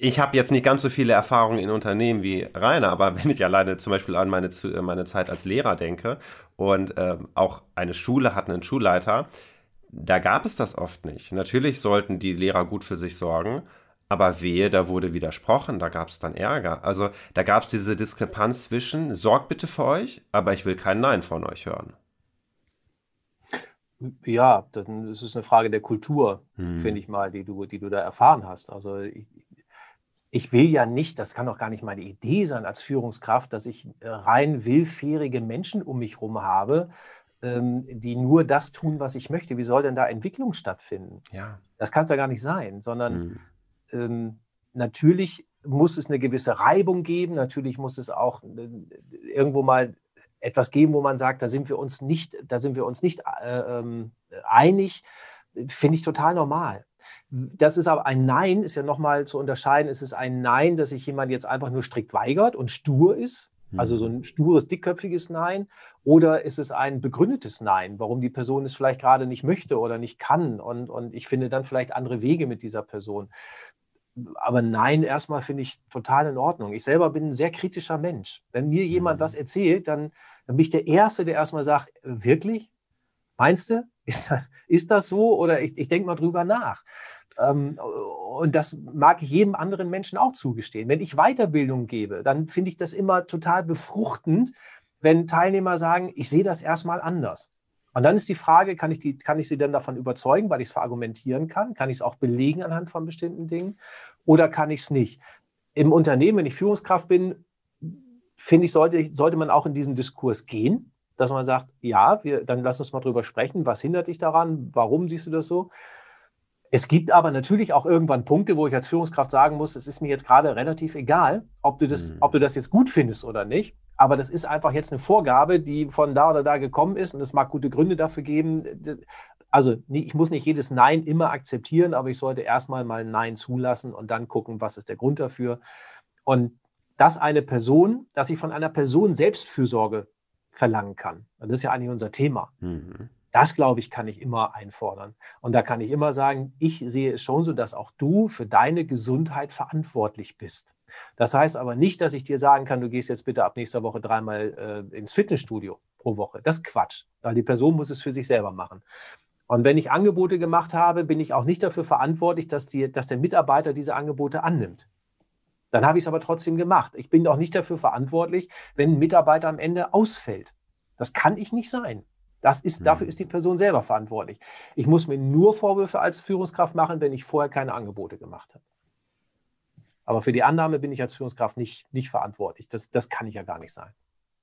ich habe jetzt nicht ganz so viele Erfahrungen in Unternehmen wie Rainer, aber wenn ich alleine zum Beispiel an meine, meine Zeit als Lehrer denke und äh, auch eine Schule hat einen Schulleiter, da gab es das oft nicht. Natürlich sollten die Lehrer gut für sich sorgen, aber wehe, da wurde widersprochen, da gab es dann Ärger. Also da gab es diese Diskrepanz zwischen, sorgt bitte für euch, aber ich will kein Nein von euch hören. Ja, dann ist es eine Frage der Kultur, hm. finde ich mal, die du, die du da erfahren hast. Also ich, ich will ja nicht, das kann doch gar nicht meine Idee sein als Führungskraft, dass ich äh, rein willfährige Menschen um mich herum habe, ähm, die nur das tun, was ich möchte. Wie soll denn da Entwicklung stattfinden? Ja. Das kann es ja gar nicht sein, sondern mhm. ähm, natürlich muss es eine gewisse Reibung geben, natürlich muss es auch äh, irgendwo mal etwas geben, wo man sagt, da sind wir uns nicht, da sind wir uns nicht äh, ähm, einig, finde ich total normal. Das ist aber ein Nein, ist ja nochmal zu unterscheiden. Ist es ein Nein, dass sich jemand jetzt einfach nur strikt weigert und stur ist? Also so mhm. ein stures, dickköpfiges Nein? Oder ist es ein begründetes Nein, warum die Person es vielleicht gerade nicht möchte oder nicht kann? Und, und ich finde dann vielleicht andere Wege mit dieser Person. Aber Nein, erstmal finde ich total in Ordnung. Ich selber bin ein sehr kritischer Mensch. Wenn mir jemand was mhm. erzählt, dann, dann bin ich der Erste, der erstmal sagt, wirklich? Meinst du? Ist, ist das so? Oder ich, ich denke mal drüber nach. Ähm, und das mag ich jedem anderen Menschen auch zugestehen. Wenn ich Weiterbildung gebe, dann finde ich das immer total befruchtend, wenn Teilnehmer sagen, ich sehe das erstmal anders. Und dann ist die Frage, kann ich, die, kann ich sie denn davon überzeugen, weil ich es verargumentieren kann? Kann ich es auch belegen anhand von bestimmten Dingen? Oder kann ich es nicht? Im Unternehmen, wenn ich Führungskraft bin, finde ich, sollte, sollte man auch in diesen Diskurs gehen, dass man sagt, ja, wir, dann lass uns mal drüber sprechen. Was hindert dich daran? Warum siehst du das so? Es gibt aber natürlich auch irgendwann Punkte, wo ich als Führungskraft sagen muss, es ist mir jetzt gerade relativ egal, ob du, das, mhm. ob du das jetzt gut findest oder nicht. Aber das ist einfach jetzt eine Vorgabe, die von da oder da gekommen ist und es mag gute Gründe dafür geben. Also ich muss nicht jedes Nein immer akzeptieren, aber ich sollte erstmal mal ein Nein zulassen und dann gucken, was ist der Grund dafür. Und dass eine Person, dass ich von einer Person Selbstfürsorge verlangen kann, das ist ja eigentlich unser Thema. Mhm Das, glaube ich, kann ich immer einfordern. Und da kann ich immer sagen, ich sehe es schon so, dass auch du für deine Gesundheit verantwortlich bist. Das heißt aber nicht, dass ich dir sagen kann, du gehst jetzt bitte ab nächster Woche dreimal äh, ins Fitnessstudio pro Woche. Das ist Quatsch, weil die Person muss es für sich selber machen. Und wenn ich Angebote gemacht habe, bin ich auch nicht dafür verantwortlich, dass, die, dass der Mitarbeiter diese Angebote annimmt. Dann habe ich es aber trotzdem gemacht. Ich bin auch nicht dafür verantwortlich, wenn ein Mitarbeiter am Ende ausfällt. Das kann ich nicht sein. Das ist, mhm. Dafür ist die Person selber verantwortlich. Ich muss mir nur Vorwürfe als Führungskraft machen, wenn ich vorher keine Angebote gemacht habe. Aber für die Annahme bin ich als Führungskraft nicht, nicht verantwortlich. Das, das kann ich ja gar nicht sein.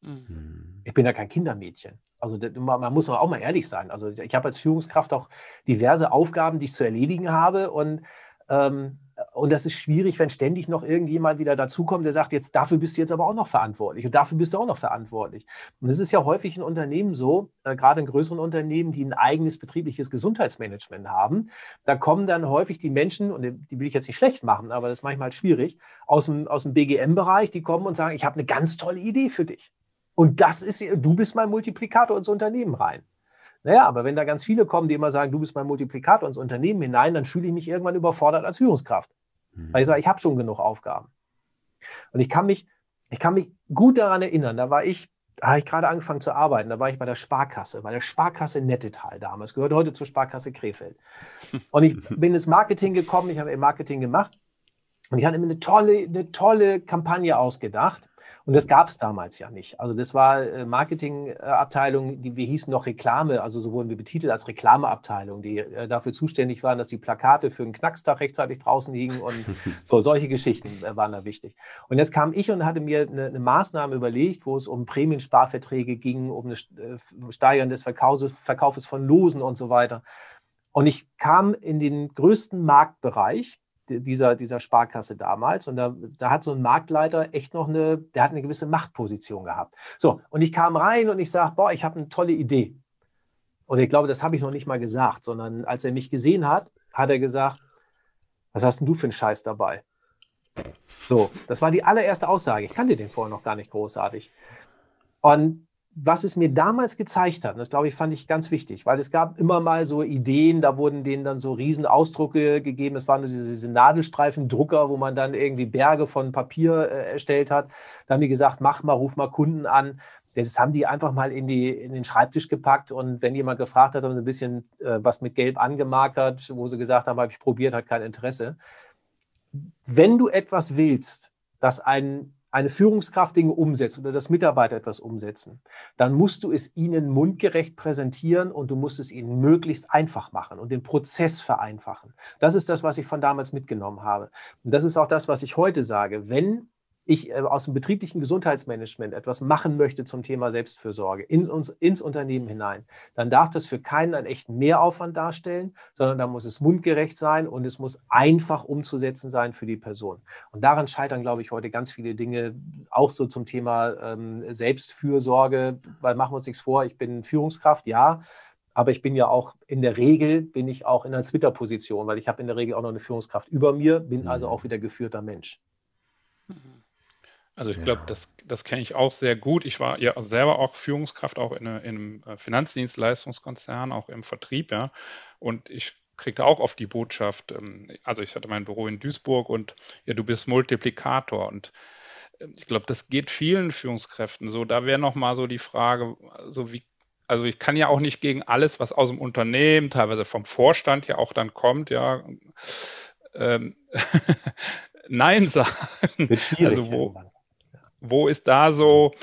Mhm. Ich bin ja kein Kindermädchen. Also man muss auch mal ehrlich sein. Also ich habe als Führungskraft auch diverse Aufgaben, die ich zu erledigen habe. Und ähm, und das ist schwierig, wenn ständig noch irgendjemand wieder dazukommt, der sagt, jetzt dafür bist du jetzt aber auch noch verantwortlich und dafür bist du auch noch verantwortlich. Und es ist ja häufig in Unternehmen so, äh, gerade in größeren Unternehmen, die ein eigenes betriebliches Gesundheitsmanagement haben, da kommen dann häufig die Menschen, und die will ich jetzt nicht schlecht machen, aber das ist manchmal schwierig, aus dem, aus dem BGM-Bereich, die kommen und sagen, ich habe eine ganz tolle Idee für dich. Und das ist, du bist mein Multiplikator ins Unternehmen rein. Naja, aber wenn da ganz viele kommen, die immer sagen, du bist mein Multiplikator ins Unternehmen hinein, dann fühle ich mich irgendwann überfordert als Führungskraft. Mhm. Weil ich sage, ich habe schon genug Aufgaben. Und ich kann mich, ich kann mich gut daran erinnern, da war ich, da habe ich gerade angefangen zu arbeiten, da war ich bei der Sparkasse, bei der Sparkasse Nettetal damals, gehört heute zur Sparkasse Krefeld. Und ich bin ins Marketing gekommen, ich habe im Marketing gemacht und ich hatte mir eine tolle, eine tolle Kampagne ausgedacht. Und das gab es damals ja nicht. Also das war äh, Marketingabteilung, die wir hießen noch Reklame, also so wurden wir betitelt als Reklameabteilung, die äh, dafür zuständig waren, dass die Plakate für einen Knackstag rechtzeitig draußen liegen und so solche Geschichten äh, waren da wichtig. Und jetzt kam ich und hatte mir eine, eine Maßnahme überlegt, wo es um Prämiensparverträge ging, um eine Steigern des Verkaufes, Verkaufes von Losen und so weiter. Und ich kam in den größten Marktbereich dieser, dieser Sparkasse damals. Und da, da hat so ein Marktleiter echt noch eine, der hat eine gewisse Machtposition gehabt. So, und ich kam rein und ich sage, boah, ich habe eine tolle Idee. Und ich glaube, das habe ich noch nicht mal gesagt, sondern als er mich gesehen hat, hat er gesagt, was hast denn du für einen Scheiß dabei? So, das war die allererste Aussage. Ich kannte den vorher noch gar nicht großartig. Und was es mir damals gezeigt hat, das glaube ich, fand ich ganz wichtig, weil es gab immer mal so Ideen, da wurden denen dann so Riesenausdrucke gegeben. Es waren diese, diese Nadelstreifendrucker, wo man dann irgendwie Berge von Papier äh, erstellt hat. Da haben die gesagt, mach mal, ruf mal Kunden an. Das haben die einfach mal in, die, in den Schreibtisch gepackt und wenn jemand gefragt hat, haben sie ein bisschen äh, was mit Gelb angemarkert, wo sie gesagt haben, habe ich probiert, hat kein Interesse. Wenn du etwas willst, das ein eine Führungskraft Dinge umsetzt oder das Mitarbeiter etwas umsetzen, dann musst du es ihnen mundgerecht präsentieren und du musst es ihnen möglichst einfach machen und den Prozess vereinfachen. Das ist das, was ich von damals mitgenommen habe. Und das ist auch das, was ich heute sage. Wenn ich äh, aus dem betrieblichen Gesundheitsmanagement etwas machen möchte zum Thema Selbstfürsorge ins, ins Unternehmen hinein, dann darf das für keinen einen echten Mehraufwand darstellen, sondern da muss es mundgerecht sein und es muss einfach umzusetzen sein für die Person. Und daran scheitern, glaube ich, heute ganz viele Dinge, auch so zum Thema ähm, Selbstfürsorge, weil machen wir uns nichts vor, ich bin Führungskraft, ja, aber ich bin ja auch in der Regel, bin ich auch in einer Twitter-Position, weil ich habe in der Regel auch noch eine Führungskraft über mir, bin also mhm. auch wieder geführter Mensch. Also ich ja. glaube, das, das kenne ich auch sehr gut. Ich war ja selber auch Führungskraft, auch in, in einem äh, Finanzdienstleistungskonzern, auch im Vertrieb, ja. Und ich kriegte auch oft die Botschaft, ähm, also ich hatte mein Büro in Duisburg und ja, du bist Multiplikator. Und ähm, ich glaube, das geht vielen Führungskräften so. Da wäre nochmal so die Frage, so wie, also ich kann ja auch nicht gegen alles, was aus dem Unternehmen, teilweise vom Vorstand ja auch dann kommt, ja. Ähm, Nein sagen. Also wo, wo ist da so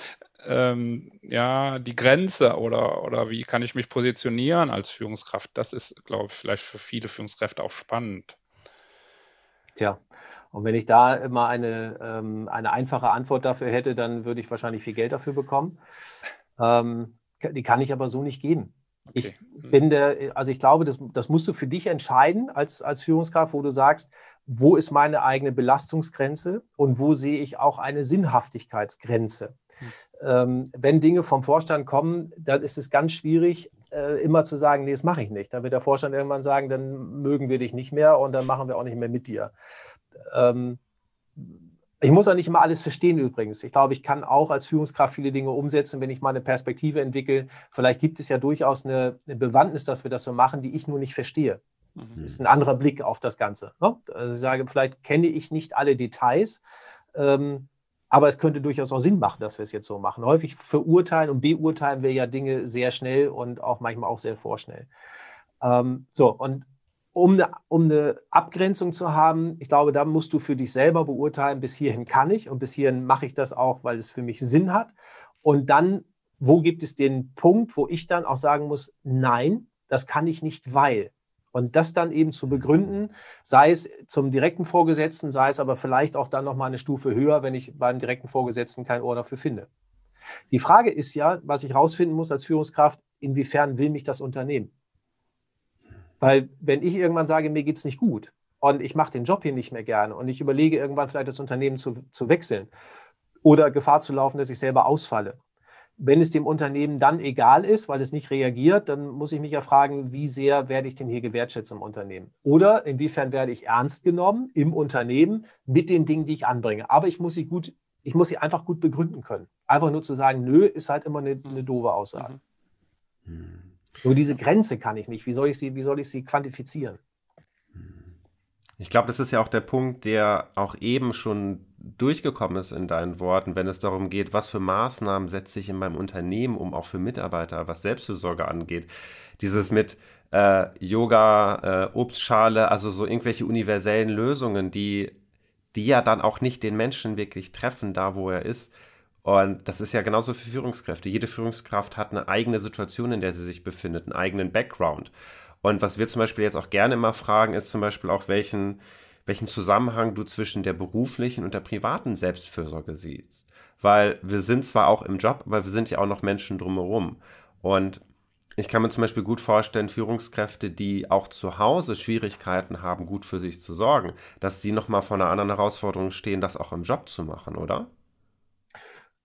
ähm, ja, die Grenze oder, oder wie kann ich mich positionieren als Führungskraft? Das ist, glaube ich, vielleicht für viele Führungskräfte auch spannend. Tja, und wenn ich da immer eine, ähm, eine einfache Antwort dafür hätte, dann würde ich wahrscheinlich viel Geld dafür bekommen. Ähm, die kann ich aber so nicht geben. Okay. Ich hm. bin der, also ich glaube, das, das musst du für dich entscheiden als, als Führungskraft, wo du sagst, wo ist meine eigene Belastungsgrenze und wo sehe ich auch eine Sinnhaftigkeitsgrenze. Hm. Ähm, wenn Dinge vom Vorstand kommen, dann ist es ganz schwierig, äh, immer zu sagen, nee, das mache ich nicht. Dann wird der Vorstand irgendwann sagen, dann mögen wir dich nicht mehr und dann machen wir auch nicht mehr mit dir. Ähm, Ich muss auch nicht immer alles verstehen übrigens. Ich glaube, ich kann auch als Führungskraft viele Dinge umsetzen, wenn ich mal eine Perspektive entwickle. Vielleicht gibt es ja durchaus eine, eine Bewandtnis, dass wir das so machen, die ich nur nicht verstehe. Mhm. Das ist ein anderer Blick auf das Ganze. Ne? Also ich sage, vielleicht kenne ich nicht alle Details, ähm, aber es könnte durchaus auch Sinn machen, dass wir es jetzt so machen. Häufig verurteilen und beurteilen wir ja Dinge sehr schnell und auch manchmal auch sehr vorschnell. Ähm, so, und um eine, um eine Abgrenzung zu haben, ich glaube, da musst du für dich selber beurteilen, bis hierhin kann ich und bis hierhin mache ich das auch, weil es für mich Sinn hat. Und dann, wo gibt es den Punkt, wo ich dann auch sagen muss, nein, das kann ich nicht, weil. Und das dann eben zu begründen, sei es zum direkten Vorgesetzten, sei es aber vielleicht auch dann nochmal eine Stufe höher, wenn ich beim direkten Vorgesetzten kein Ohr dafür finde. Die Frage ist ja, was ich rausfinden muss als Führungskraft, inwiefern will mich das Unternehmen? Weil wenn ich irgendwann sage, mir geht es nicht gut und ich mache den Job hier nicht mehr gerne und ich überlege irgendwann vielleicht das Unternehmen zu, zu wechseln oder Gefahr zu laufen, dass ich selber ausfalle. Wenn es dem Unternehmen dann egal ist, weil es nicht reagiert, dann muss ich mich ja fragen, wie sehr werde ich denn hier gewertschätzt im Unternehmen? Oder inwiefern werde ich ernst genommen im Unternehmen mit den Dingen, die ich anbringe? Aber ich muss sie gut, ich muss sie einfach gut begründen können. Einfach nur zu sagen, nö, ist halt immer eine, eine doofe Aussage. Mhm. Nur diese Grenze kann ich nicht. Wie soll ich sie, wie soll ich sie quantifizieren? Ich glaube, das ist ja auch der Punkt, der auch eben schon durchgekommen ist in deinen Worten, wenn es darum geht, was für Maßnahmen setze ich in meinem Unternehmen um, auch für Mitarbeiter, was Selbstfürsorge angeht. Dieses mit äh, Yoga, äh, Obstschale, also so irgendwelche universellen Lösungen, die, die ja dann auch nicht den Menschen wirklich treffen, da wo er ist, und das ist ja genauso für Führungskräfte. Jede Führungskraft hat eine eigene Situation, in der sie sich befindet, einen eigenen Background. Und was wir zum Beispiel jetzt auch gerne immer fragen, ist zum Beispiel auch, welchen, welchen Zusammenhang du zwischen der beruflichen und der privaten Selbstfürsorge siehst. Weil wir sind zwar auch im Job, aber wir sind ja auch noch Menschen drumherum. Und ich kann mir zum Beispiel gut vorstellen, Führungskräfte, die auch zu Hause Schwierigkeiten haben, gut für sich zu sorgen, dass die nochmal vor einer anderen Herausforderung stehen, das auch im Job zu machen, oder?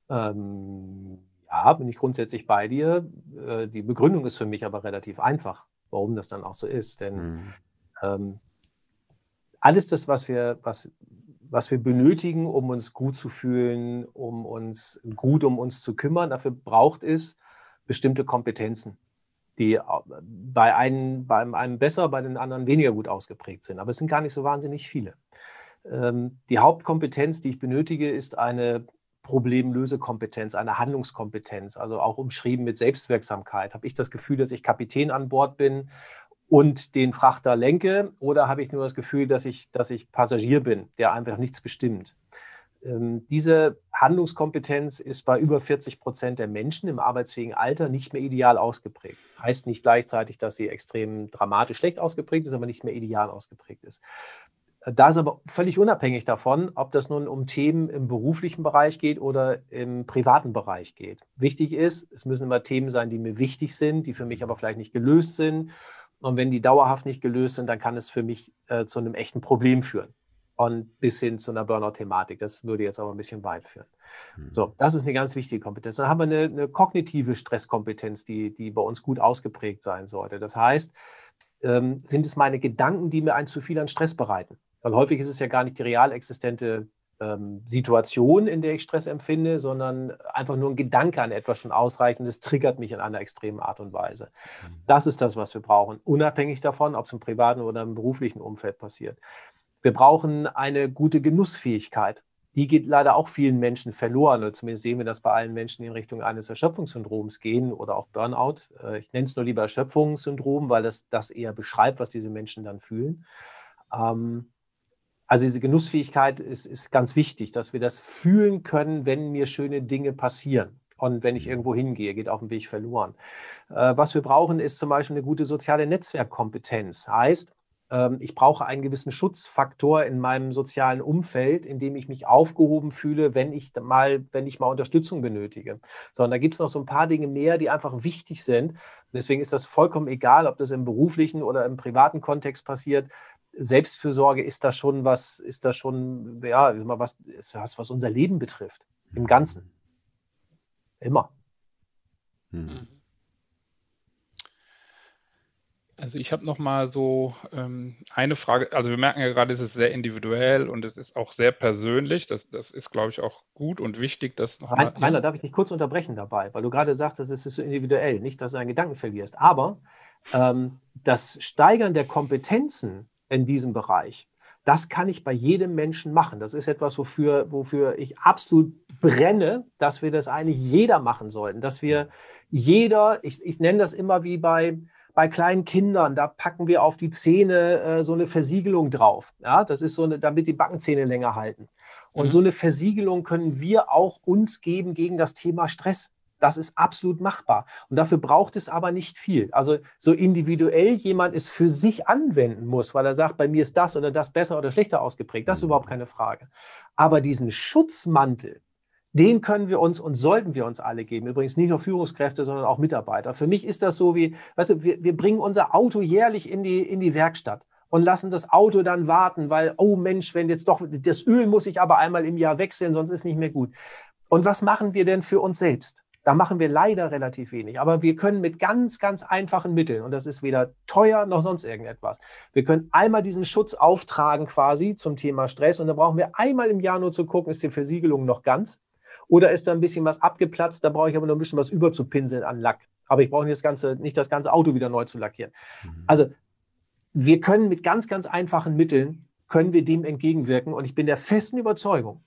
Ähm, ja, bin ich grundsätzlich bei dir. Äh, die Begründung ist für mich aber relativ einfach, warum das dann auch so ist. Denn mhm. ähm, alles das, was wir, was, was wir benötigen, um uns gut zu fühlen, um uns gut um uns zu kümmern, dafür braucht es bestimmte Kompetenzen, die bei einem, bei einem besser, bei den anderen weniger gut ausgeprägt sind. Aber es sind gar nicht so wahnsinnig viele. Ähm, die Hauptkompetenz, die ich benötige, ist eine Problemlösekompetenz, eine Handlungskompetenz, also auch umschrieben mit Selbstwirksamkeit. Habe ich das Gefühl, dass ich Kapitän an Bord bin und den Frachter lenke oder habe ich nur das Gefühl, dass ich, dass ich Passagier bin, der einfach nichts bestimmt? Ähm, diese Handlungskompetenz ist bei über 40 Prozent der Menschen im arbeitsfähigen Alter nicht mehr ideal ausgeprägt. Heißt nicht gleichzeitig, dass sie extrem dramatisch schlecht ausgeprägt ist, aber nicht mehr ideal ausgeprägt ist. Da ist aber völlig unabhängig davon, ob das nun um Themen im beruflichen Bereich geht oder im privaten Bereich geht. Wichtig ist, es müssen immer Themen sein, die mir wichtig sind, die für mich aber vielleicht nicht gelöst sind. Und wenn die dauerhaft nicht gelöst sind, dann kann es für mich äh, zu einem echten Problem führen. Und bis hin zu einer Burnout-Thematik. Das würde jetzt aber ein bisschen weit führen. Mhm. So, das ist eine ganz wichtige Kompetenz. Dann haben wir eine, eine kognitive Stresskompetenz, die, die bei uns gut ausgeprägt sein sollte. Das heißt, ähm, sind es meine Gedanken, die mir ein zu viel an Stress bereiten? Weil häufig ist es ja gar nicht die real existente ähm, Situation, in der ich Stress empfinde, sondern einfach nur ein Gedanke an etwas schon ausreichend. Das triggert mich in einer extremen Art und Weise. Mhm. Das ist das, was wir brauchen, unabhängig davon, ob es im privaten oder im beruflichen Umfeld passiert. Wir brauchen eine gute Genussfähigkeit. Die geht leider auch vielen Menschen verloren. Oder zumindest sehen wir das bei allen Menschen, die in Richtung eines Erschöpfungssyndroms gehen oder auch Burnout. Äh, ich nenne es nur lieber Erschöpfungssyndrom, weil das das eher beschreibt, was diese Menschen dann fühlen. Ähm, also diese Genussfähigkeit ist, ist ganz wichtig, dass wir das fühlen können, wenn mir schöne Dinge passieren. Und wenn ich irgendwo hingehe, geht auf dem Weg verloren. Äh, was wir brauchen, ist zum Beispiel eine gute soziale Netzwerkkompetenz. Heißt, ähm, ich brauche einen gewissen Schutzfaktor in meinem sozialen Umfeld, in dem ich mich aufgehoben fühle, wenn ich mal, wenn ich mal Unterstützung benötige. Sondern da gibt es noch so ein paar Dinge mehr, die einfach wichtig sind. Deswegen ist das vollkommen egal, ob das im beruflichen oder im privaten Kontext passiert. Selbstfürsorge ist das schon was, ist das schon, ja, was, was, was unser Leben betrifft. Im Ganzen. Immer. Hm. Also ich habe noch mal so ähm, eine Frage. Also wir merken ja gerade, es ist sehr individuell und es ist auch sehr persönlich. Das, das ist, glaube ich, auch gut und wichtig, das noch Rainer, mal. Rainer, darf ich dich kurz unterbrechen dabei, weil du gerade sagst, es ist so individuell, nicht, dass du einen Gedanken verlierst. Aber ähm, das Steigern der Kompetenzen in diesem Bereich, das kann ich bei jedem Menschen machen. Das ist etwas, wofür, wofür ich absolut brenne, dass wir das eigentlich jeder machen sollten. Dass wir jeder, ich, ich nenne das immer wie bei bei kleinen Kindern, da packen wir auf die Zähne äh, so eine Versiegelung drauf. Ja, das ist so eine, damit die Backenzähne länger halten. Und mhm. so eine Versiegelung können wir auch uns geben gegen das Thema Stress. Das ist absolut machbar. Und dafür braucht es aber nicht viel. Also so individuell jemand es für sich anwenden muss, weil er sagt, bei mir ist das oder das besser oder schlechter ausgeprägt. Das ist überhaupt keine Frage. Aber diesen Schutzmantel, den können wir uns und sollten wir uns alle geben. Übrigens nicht nur Führungskräfte, sondern auch Mitarbeiter. Für mich ist das so wie, weißt du, wir, wir bringen unser Auto jährlich in die, in die Werkstatt und lassen das Auto dann warten, weil, oh Mensch, wenn jetzt doch, das Öl muss ich aber einmal im Jahr wechseln, sonst ist nicht mehr gut. Und was machen wir denn für uns selbst? Da machen wir leider relativ wenig. Aber wir können mit ganz, ganz einfachen Mitteln, und das ist weder teuer noch sonst irgendetwas, wir können einmal diesen Schutz auftragen quasi zum Thema Stress. Und da brauchen wir einmal im Jahr nur zu gucken, ist die Versiegelung noch ganz? Oder ist da ein bisschen was abgeplatzt? Da brauche ich aber noch ein bisschen was überzupinseln an Lack. Aber ich brauche nicht das ganze, nicht das ganze Auto wieder neu zu lackieren. Mhm. Also wir können mit ganz, ganz einfachen Mitteln können wir dem entgegenwirken. Und ich bin der festen Überzeugung,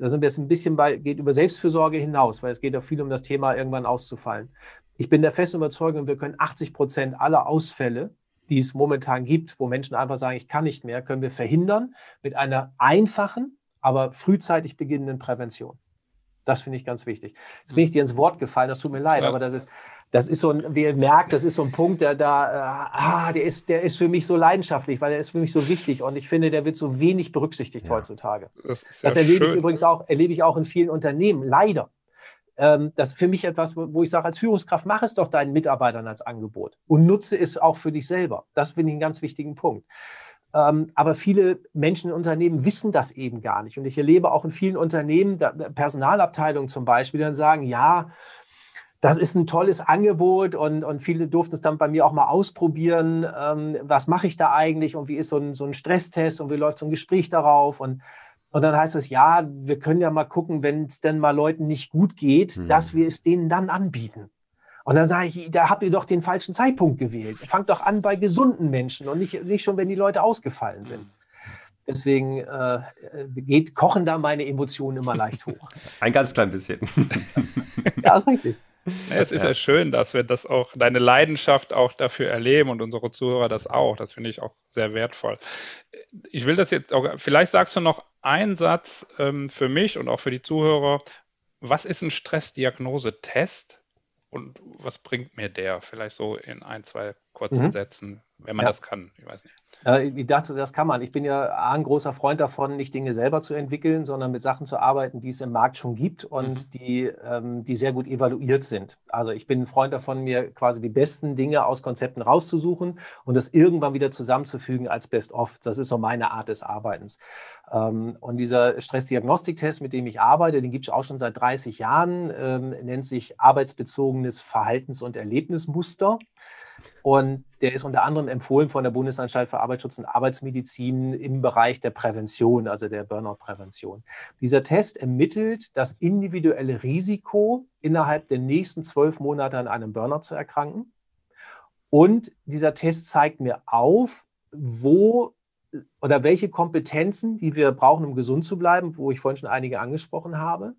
da sind wir jetzt ein bisschen bei, geht über Selbstfürsorge hinaus, weil es geht ja viel um das Thema, irgendwann auszufallen. Ich bin der festen Überzeugung, wir können 80 Prozent aller Ausfälle, die es momentan gibt, wo Menschen einfach sagen, ich kann nicht mehr, können wir verhindern mit einer einfachen, aber frühzeitig beginnenden Prävention. Das finde ich ganz wichtig. Jetzt bin ich dir ins Wort gefallen, das tut mir leid, ja. aber das ist, das ist so ein, wie ihr merkt, das ist so ein Punkt, der da, äh, ah, der ist, der ist für mich so leidenschaftlich, weil er ist für mich so wichtig und ich finde, der wird so wenig berücksichtigt ja. heutzutage. Das, das erlebe schön. ich übrigens auch, erlebe ich auch in vielen Unternehmen, leider. Ähm, das ist für mich etwas, wo ich sage, als Führungskraft, mach es doch deinen Mitarbeitern als Angebot und nutze es auch für dich selber. Das finde ich einen ganz wichtigen Punkt. Ähm, aber viele Menschen in Unternehmen wissen das eben gar nicht. Und ich erlebe auch in vielen Unternehmen, Personalabteilungen zum Beispiel, die dann sagen, ja, das ist ein tolles Angebot und, und viele durften es dann bei mir auch mal ausprobieren. Ähm, was mache ich da eigentlich und wie ist so ein, so ein Stresstest und wie läuft so ein Gespräch darauf? Und, und dann heißt es, ja, wir können ja mal gucken, wenn es denn mal Leuten nicht gut geht, mhm. dass wir es denen dann anbieten. Und dann sage ich, da habt ihr doch den falschen Zeitpunkt gewählt. Fangt doch an bei gesunden Menschen und nicht, nicht schon, wenn die Leute ausgefallen sind. Deswegen äh, geht, kochen da meine Emotionen immer leicht hoch. Ein ganz klein bisschen. ja, ist richtig. Ja, es ist ja. ja schön, dass wir das auch, deine Leidenschaft auch dafür erleben und unsere Zuhörer das auch. Das finde ich auch sehr wertvoll. Ich will das jetzt auch, vielleicht sagst du noch einen Satz ähm, für mich und auch für die Zuhörer. Was ist ein Stressdiagnosetest? und was bringt mir der? Vielleicht so in ein, zwei kurzen mhm. Sätzen, wenn man ja. das kann. Ich weiß nicht. Äh, ich dachte, das kann man. Ich bin ja ein großer Freund davon, nicht Dinge selber zu entwickeln, sondern mit Sachen zu arbeiten, die es im Markt schon gibt und mhm. die, ähm, die sehr gut evaluiert sind. Also ich bin ein Freund davon, mir quasi die besten Dinge aus Konzepten rauszusuchen und das irgendwann wieder zusammenzufügen als Best-of. Das ist so meine Art des Arbeitens. Ähm, und dieser Stressdiagnostiktest, mit dem ich arbeite, den gibt es auch schon seit 30 Jahren, ähm, nennt sich arbeitsbezogenes Verhaltens- und Erlebnismuster. Und der ist unter anderem empfohlen von der Bundesanstalt für Arbeitsschutz und Arbeitsmedizin im Bereich der Prävention, also der Burnout-Prävention. Dieser Test ermittelt das individuelle Risiko, innerhalb der nächsten zwölf Monate an einem Burnout zu erkranken. Und dieser Test zeigt mir auf, wo oder welche Kompetenzen, die wir brauchen, um gesund zu bleiben, wo ich vorhin schon einige angesprochen habe,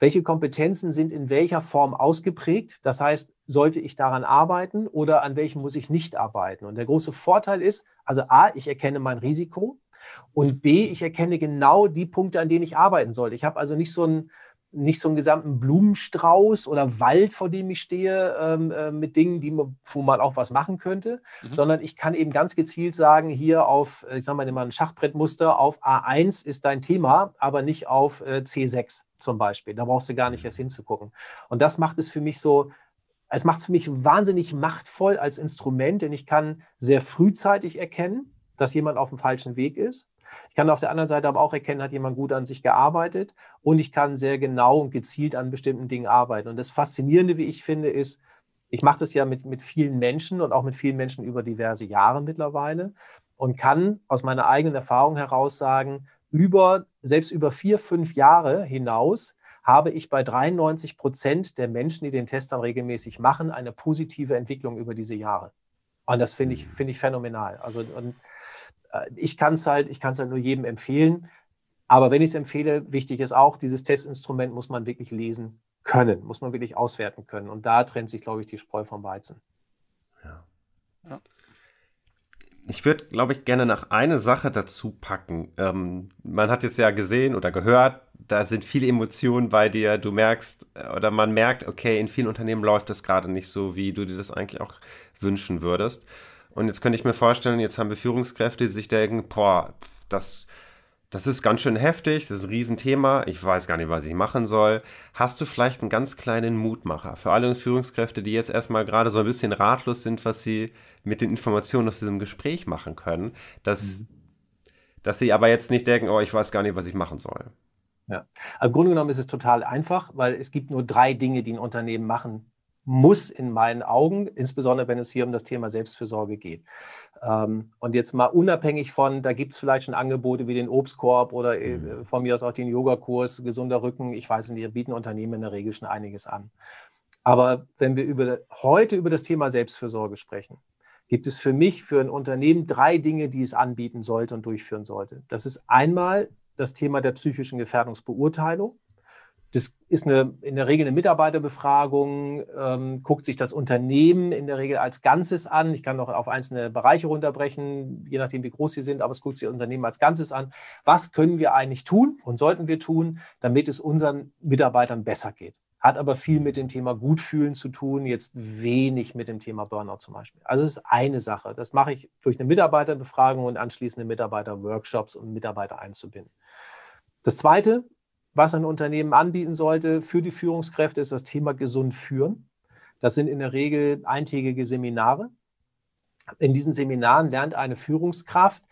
welche Kompetenzen sind in welcher Form ausgeprägt? Das heißt, sollte ich daran arbeiten oder an welchem muss ich nicht arbeiten? Und der große Vorteil ist, also A, ich erkenne mein Risiko und B, ich erkenne genau die Punkte, an denen ich arbeiten sollte. Ich habe also nicht so ein nicht so einen gesamten Blumenstrauß oder Wald, vor dem ich stehe, ähm, äh, mit Dingen, die, wo man auch was machen könnte, mhm. sondern ich kann eben ganz gezielt sagen, hier auf, äh, ich sage mal immer ein Schachbrettmuster, auf A1 ist dein Thema, aber nicht auf äh, C6 zum Beispiel. Da brauchst du gar nicht erst hinzugucken. Und das macht es für mich so, es macht es für mich wahnsinnig machtvoll als Instrument, denn ich kann sehr frühzeitig erkennen, dass jemand auf dem falschen Weg ist. Ich kann auf der anderen Seite aber auch erkennen, hat jemand gut an sich gearbeitet und ich kann sehr genau und gezielt an bestimmten Dingen arbeiten. Und das Faszinierende, wie ich finde, ist, Ich mache das ja mit, mit vielen Menschen und auch mit vielen Menschen über diverse Jahre mittlerweile und kann aus meiner eigenen Erfahrung heraus sagen, über, selbst über vier, fünf Jahre hinaus habe ich bei 93 Prozent der Menschen, die den Test dann regelmäßig machen, eine positive Entwicklung über diese Jahre. Und das finde ich, find ich phänomenal. Also und, ich kann es halt, halt nur jedem empfehlen. Aber wenn ich es empfehle, wichtig ist auch, dieses Testinstrument muss man wirklich lesen können, muss man wirklich auswerten können. Und da trennt sich, glaube ich, die Spreu vom Weizen. Ja. ja. Ich würde, glaube ich, gerne noch eine Sache dazu packen. Ähm, man hat jetzt ja gesehen oder gehört, da sind viele Emotionen bei dir. Du merkst äh, oder man merkt, okay, in vielen Unternehmen läuft das gerade nicht so, wie du dir das eigentlich auch wünschen würdest. Und jetzt könnte ich mir vorstellen, jetzt haben wir Führungskräfte, die sich denken, boah, das, das ist ganz schön heftig, das ist ein Riesenthema, ich weiß gar nicht, was ich machen soll. Hast du vielleicht einen ganz kleinen Mutmacher für alle Führungskräfte, die jetzt erstmal gerade so ein bisschen ratlos sind, was sie mit den Informationen aus diesem Gespräch machen können, dass, mhm. dass sie aber jetzt nicht denken, oh, ich weiß gar nicht, was ich machen soll. Ja, im Grunde genommen ist es total einfach, weil es gibt nur drei Dinge, die ein Unternehmen machen muss in meinen Augen, insbesondere wenn es hier um das Thema Selbstfürsorge geht. Ähm, und jetzt mal unabhängig von, da gibt es vielleicht schon Angebote wie den Obstkorb oder äh, mhm. von mir aus auch den Yogakurs, gesunder Rücken. Ich weiß nicht, bieten Unternehmen in der Regel schon einiges an. Aber wenn wir über, heute über das Thema Selbstfürsorge sprechen, gibt es für mich, für ein Unternehmen drei Dinge, die es anbieten sollte und durchführen sollte. Das ist einmal das Thema der psychischen Gefährdungsbeurteilung. Ist eine, in der Regel eine Mitarbeiterbefragung, ähm, guckt sich das Unternehmen in der Regel als Ganzes an. Ich kann noch auf einzelne Bereiche runterbrechen, je nachdem, wie groß sie sind, aber es guckt sich das Unternehmen als Ganzes an. Was können wir eigentlich tun und sollten wir tun, damit es unseren Mitarbeitern besser geht? Hat aber viel mit dem Thema Gutfühlen zu tun, jetzt wenig mit dem Thema Burnout zum Beispiel. Also es ist eine Sache. Das mache ich durch eine Mitarbeiterbefragung und anschließende Mitarbeiterworkshops, um Mitarbeiter einzubinden. Das Zweite was ein Unternehmen anbieten sollte für die Führungskräfte, ist das Thema gesund führen. Das sind in der Regel eintägige Seminare. In diesen Seminaren lernt eine Führungskraft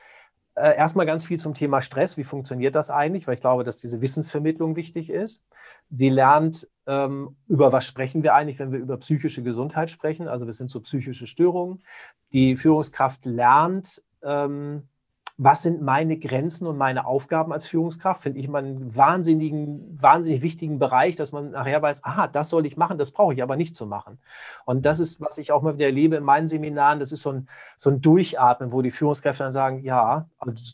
äh, erstmal ganz viel zum Thema Stress. Wie funktioniert das eigentlich? Weil ich glaube, dass diese Wissensvermittlung wichtig ist. Sie lernt, ähm, über was sprechen wir eigentlich, wenn wir über psychische Gesundheit sprechen. Also, was sind so psychische Störungen? Die Führungskraft lernt, ähm, was sind meine Grenzen und meine Aufgaben als Führungskraft? Finde ich mal einen wahnsinnigen, wahnsinnig wichtigen Bereich, dass man nachher weiß, aha, das soll ich machen, das brauche ich aber nicht zu machen. Und das ist, was ich auch mal wieder erlebe in meinen Seminaren, das ist so ein, so ein Durchatmen, wo die Führungskräfte dann sagen, ja,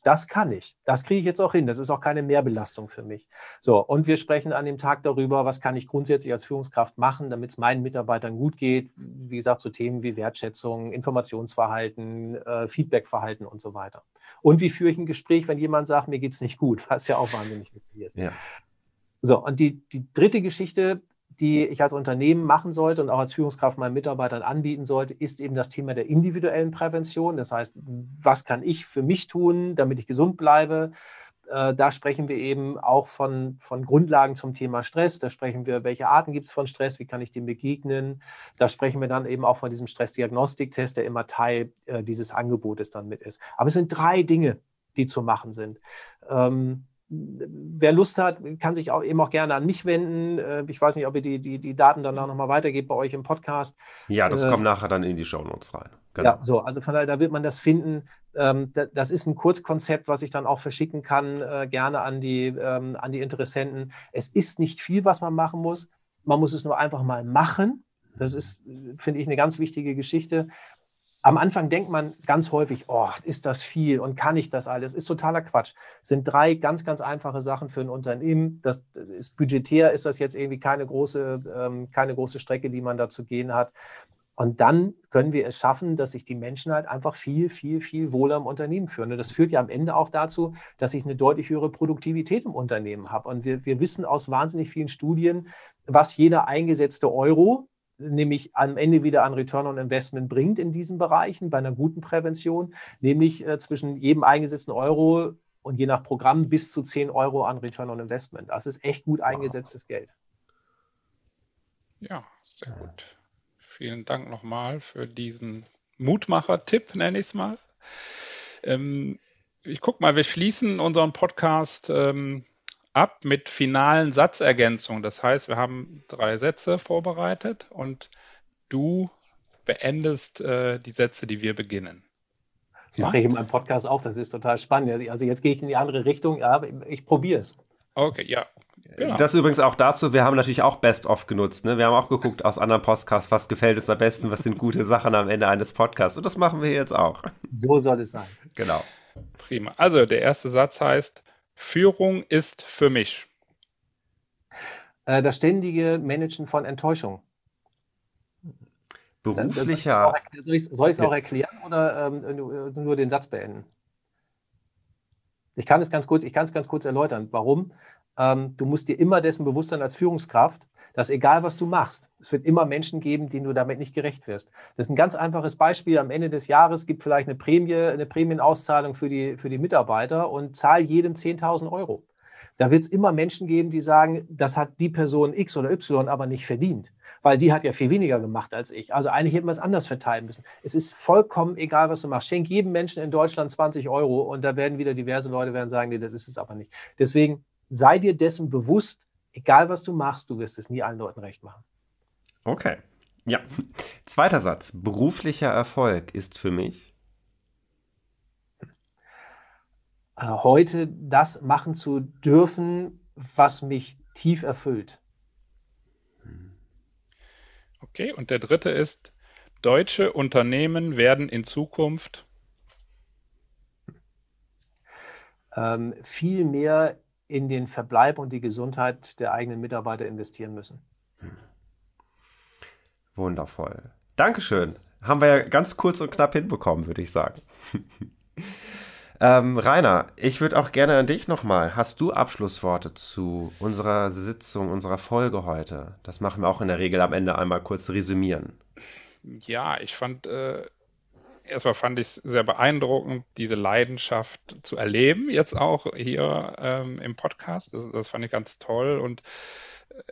das kann ich, das kriege ich jetzt auch hin, das ist auch keine Mehrbelastung für mich. So, und wir sprechen an dem Tag darüber, was kann ich grundsätzlich als Führungskraft machen, damit es meinen Mitarbeitern gut geht, wie gesagt, zu so Themen wie Wertschätzung, Informationsverhalten, äh, Feedbackverhalten und so weiter. Und wie führe ich ein Gespräch, wenn jemand sagt, mir geht es nicht gut, was ja auch wahnsinnig wichtig ist. Ja. So, und die, die dritte Geschichte, die ich als Unternehmen machen sollte und auch als Führungskraft meinen Mitarbeitern anbieten sollte, ist eben das Thema der individuellen Prävention. Das heißt, was kann ich für mich tun, damit ich gesund bleibe? Äh, da sprechen wir eben auch von, von Grundlagen zum Thema Stress. Da sprechen wir, welche Arten gibt es von Stress, wie kann ich dem begegnen. Da sprechen wir dann eben auch von diesem Stressdiagnostiktest, der immer Teil äh, dieses Angebotes dann mit ist. Aber es sind drei Dinge, die zu machen sind. Ähm, wer Lust hat, kann sich auch eben auch gerne an mich wenden. Äh, ich weiß nicht, ob ihr die, die, die Daten dann auch nochmal weitergebt bei euch im Podcast. Ja, das äh, kommt nachher dann in die Show Notes rein. Genau. Ja, so, also von daher, da wird man das finden. Ähm, das ist ein Kurzkonzept, was ich dann auch verschicken kann, äh, gerne an die, ähm, an die Interessenten. Es ist nicht viel, was man machen muss. Man muss es nur einfach mal machen. Das ist, finde ich, eine ganz wichtige Geschichte. Am Anfang denkt man ganz häufig, oh, ist das viel und kann ich das alles? Ist totaler Quatsch. Das sind drei ganz, ganz einfache Sachen für ein Unternehmen. Das ist budgetär, ist das jetzt irgendwie keine große, ähm, keine große Strecke, die man da zu gehen hat. Und dann können wir es schaffen, dass sich die Menschen halt einfach viel, viel, viel wohler im Unternehmen führen. Und das führt ja am Ende auch dazu, dass ich eine deutlich höhere Produktivität im Unternehmen habe. Und wir, wir wissen aus wahnsinnig vielen Studien, was jeder eingesetzte Euro, nämlich am Ende wieder an Return on Investment bringt in diesen Bereichen bei einer guten Prävention, nämlich äh, zwischen jedem eingesetzten Euro und je nach Programm bis zu 10 Euro an Return on Investment. Das ist echt gut eingesetztes Geld. Ja, sehr gut. Vielen Dank nochmal für diesen Mutmacher-Tipp, nenne ich es mal. Ähm, ich gucke mal, wir schließen unseren Podcast ähm, ab mit finalen Satzergänzungen. Das heißt, wir haben drei Sätze vorbereitet und du beendest äh, die Sätze, die wir beginnen. Das mache ich in meinem Podcast auch, das ist total spannend. Also jetzt gehe ich in die andere Richtung, aber ich probiere es. Okay, ja. Genau. Das übrigens auch dazu, wir haben natürlich auch Best-of genutzt. Ne? Wir haben auch geguckt aus anderen Podcasts, was gefällt uns am besten, was sind gute Sachen am Ende eines Podcasts. Und das machen wir jetzt auch. So soll es sein. Genau. Prima. Also der erste Satz heißt, Führung ist für mich. Äh, das ständige Managen von Enttäuschung. Beruflicher. Soll ich es auch erklären oder ähm, nur den Satz beenden? Ich kann es ganz kurz, ich kann es ganz kurz erläutern. Warum? Ähm, du musst dir immer dessen bewusst sein als Führungskraft, dass egal was du machst, es wird immer Menschen geben, denen du damit nicht gerecht wirst. Das ist ein ganz einfaches Beispiel. Am Ende des Jahres gibt vielleicht eine Prämie, eine Prämienauszahlung für die, für die Mitarbeiter und zahl jedem 10.000 Euro. Da wird es immer Menschen geben, die sagen, das hat die Person X oder Y aber nicht verdient weil die hat ja viel weniger gemacht als ich. Also eigentlich hätten wir es anders verteilen müssen. Es ist vollkommen egal, was du machst. Schenk jedem Menschen in Deutschland 20 Euro und da werden wieder diverse Leute werden sagen, nee, das ist es aber nicht. Deswegen sei dir dessen bewusst, egal was du machst, du wirst es nie allen Leuten recht machen. Okay. Ja. Zweiter Satz. Beruflicher Erfolg ist für mich äh, heute das machen zu dürfen, was mich tief erfüllt. Okay, und der dritte ist, deutsche Unternehmen werden in Zukunft ähm, viel mehr in den Verbleib und die Gesundheit der eigenen Mitarbeiter investieren müssen. Wundervoll. Dankeschön. Haben wir ja ganz kurz und knapp hinbekommen, würde ich sagen. Ähm, Rainer, ich würde auch gerne an dich nochmal. Hast du Abschlussworte zu unserer Sitzung, unserer Folge heute? Das machen wir auch in der Regel am Ende einmal kurz resümieren. Ja, ich fand, äh, erstmal fand ich es sehr beeindruckend, diese Leidenschaft zu erleben, jetzt auch hier ähm, im Podcast. Das, das fand ich ganz toll und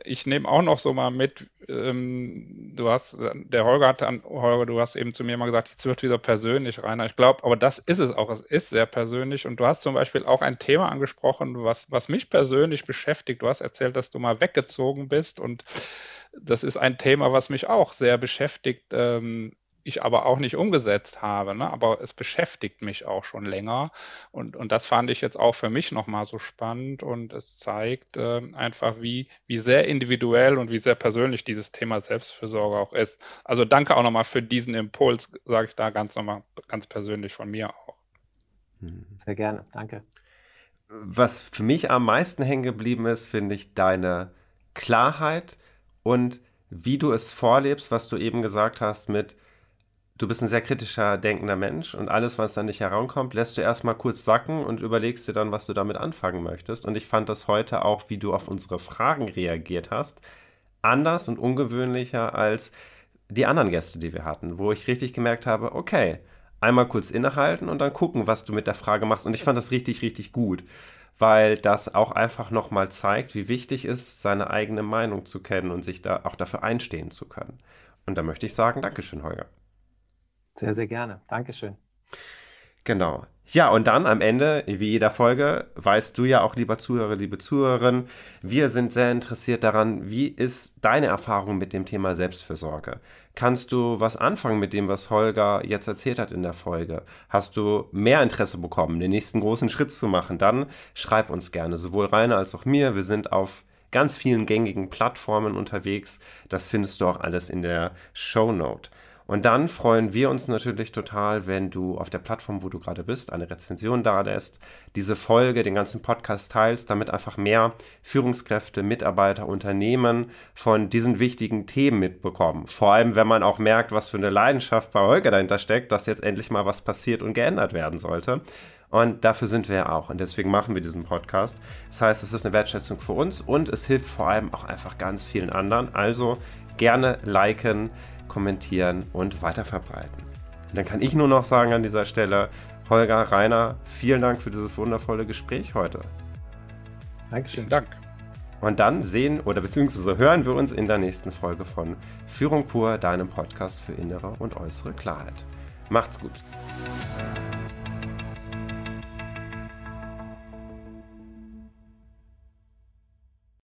ich nehme auch noch so mal mit, ähm, du hast, der Holger hat an, Holger, du hast eben zu mir mal gesagt, jetzt wird wieder persönlich, Rainer. Ich glaube, aber das ist es auch, es ist sehr persönlich und du hast zum Beispiel auch ein Thema angesprochen, was, was mich persönlich beschäftigt. Du hast erzählt, dass du mal weggezogen bist und das ist ein Thema, was mich auch sehr beschäftigt. Ähm, ich aber auch nicht umgesetzt habe. Ne? Aber es beschäftigt mich auch schon länger. Und, und das fand ich jetzt auch für mich nochmal so spannend. Und es zeigt äh, einfach, wie, wie sehr individuell und wie sehr persönlich dieses Thema Selbstfürsorge auch ist. Also danke auch nochmal für diesen Impuls, sage ich da ganz nochmal ganz persönlich von mir auch. Hm. Sehr gerne, danke. Was für mich am meisten hängen geblieben ist, finde ich deine Klarheit und wie du es vorlebst, was du eben gesagt hast mit, du bist ein sehr kritischer, denkender Mensch und alles, was dann nicht herankommt, lässt du erstmal kurz sacken und überlegst dir dann, was du damit anfangen möchtest. Und ich fand das heute auch, wie du auf unsere Fragen reagiert hast, anders und ungewöhnlicher als die anderen Gäste, die wir hatten, wo ich richtig gemerkt habe, okay, einmal kurz innehalten und dann gucken, was du mit der Frage machst. Und ich fand das richtig, richtig gut, weil das auch einfach nochmal zeigt, wie wichtig es ist, seine eigene Meinung zu kennen und sich da auch dafür einstehen zu können. Und da möchte ich sagen, Dankeschön, Holger. Sehr, sehr gerne. Dankeschön. Genau. Ja, und dann am Ende, wie jeder Folge, weißt du ja auch, lieber Zuhörer, liebe Zuhörerin, wir sind sehr interessiert daran, wie ist deine Erfahrung mit dem Thema Selbstfürsorge? Kannst du was anfangen mit dem, was Holger jetzt erzählt hat in der Folge? Hast du mehr Interesse bekommen, den nächsten großen Schritt zu machen? Dann schreib uns gerne, sowohl Rainer als auch mir. Wir sind auf ganz vielen gängigen Plattformen unterwegs. Das findest du auch alles in der Show Note. Und dann freuen wir uns natürlich total, wenn du auf der Plattform, wo du gerade bist, eine Rezension da lässt, diese Folge, den ganzen Podcast teilst, damit einfach mehr Führungskräfte, Mitarbeiter, Unternehmen von diesen wichtigen Themen mitbekommen. Vor allem, wenn man auch merkt, was für eine Leidenschaft bei Holger dahinter steckt, dass jetzt endlich mal was passiert und geändert werden sollte. Und dafür sind wir ja auch. Und deswegen machen wir diesen Podcast. Das heißt, es ist eine Wertschätzung für uns und es hilft vor allem auch einfach ganz vielen anderen. Also gerne liken, kommentieren und weiterverbreiten. Und dann kann ich nur noch sagen an dieser Stelle, Holger, Rainer, vielen Dank für dieses wundervolle Gespräch heute. Dankeschön. Dank. Und dann sehen oder beziehungsweise hören wir uns in der nächsten Folge von Führung pur, deinem Podcast für innere und äußere Klarheit. Macht's gut.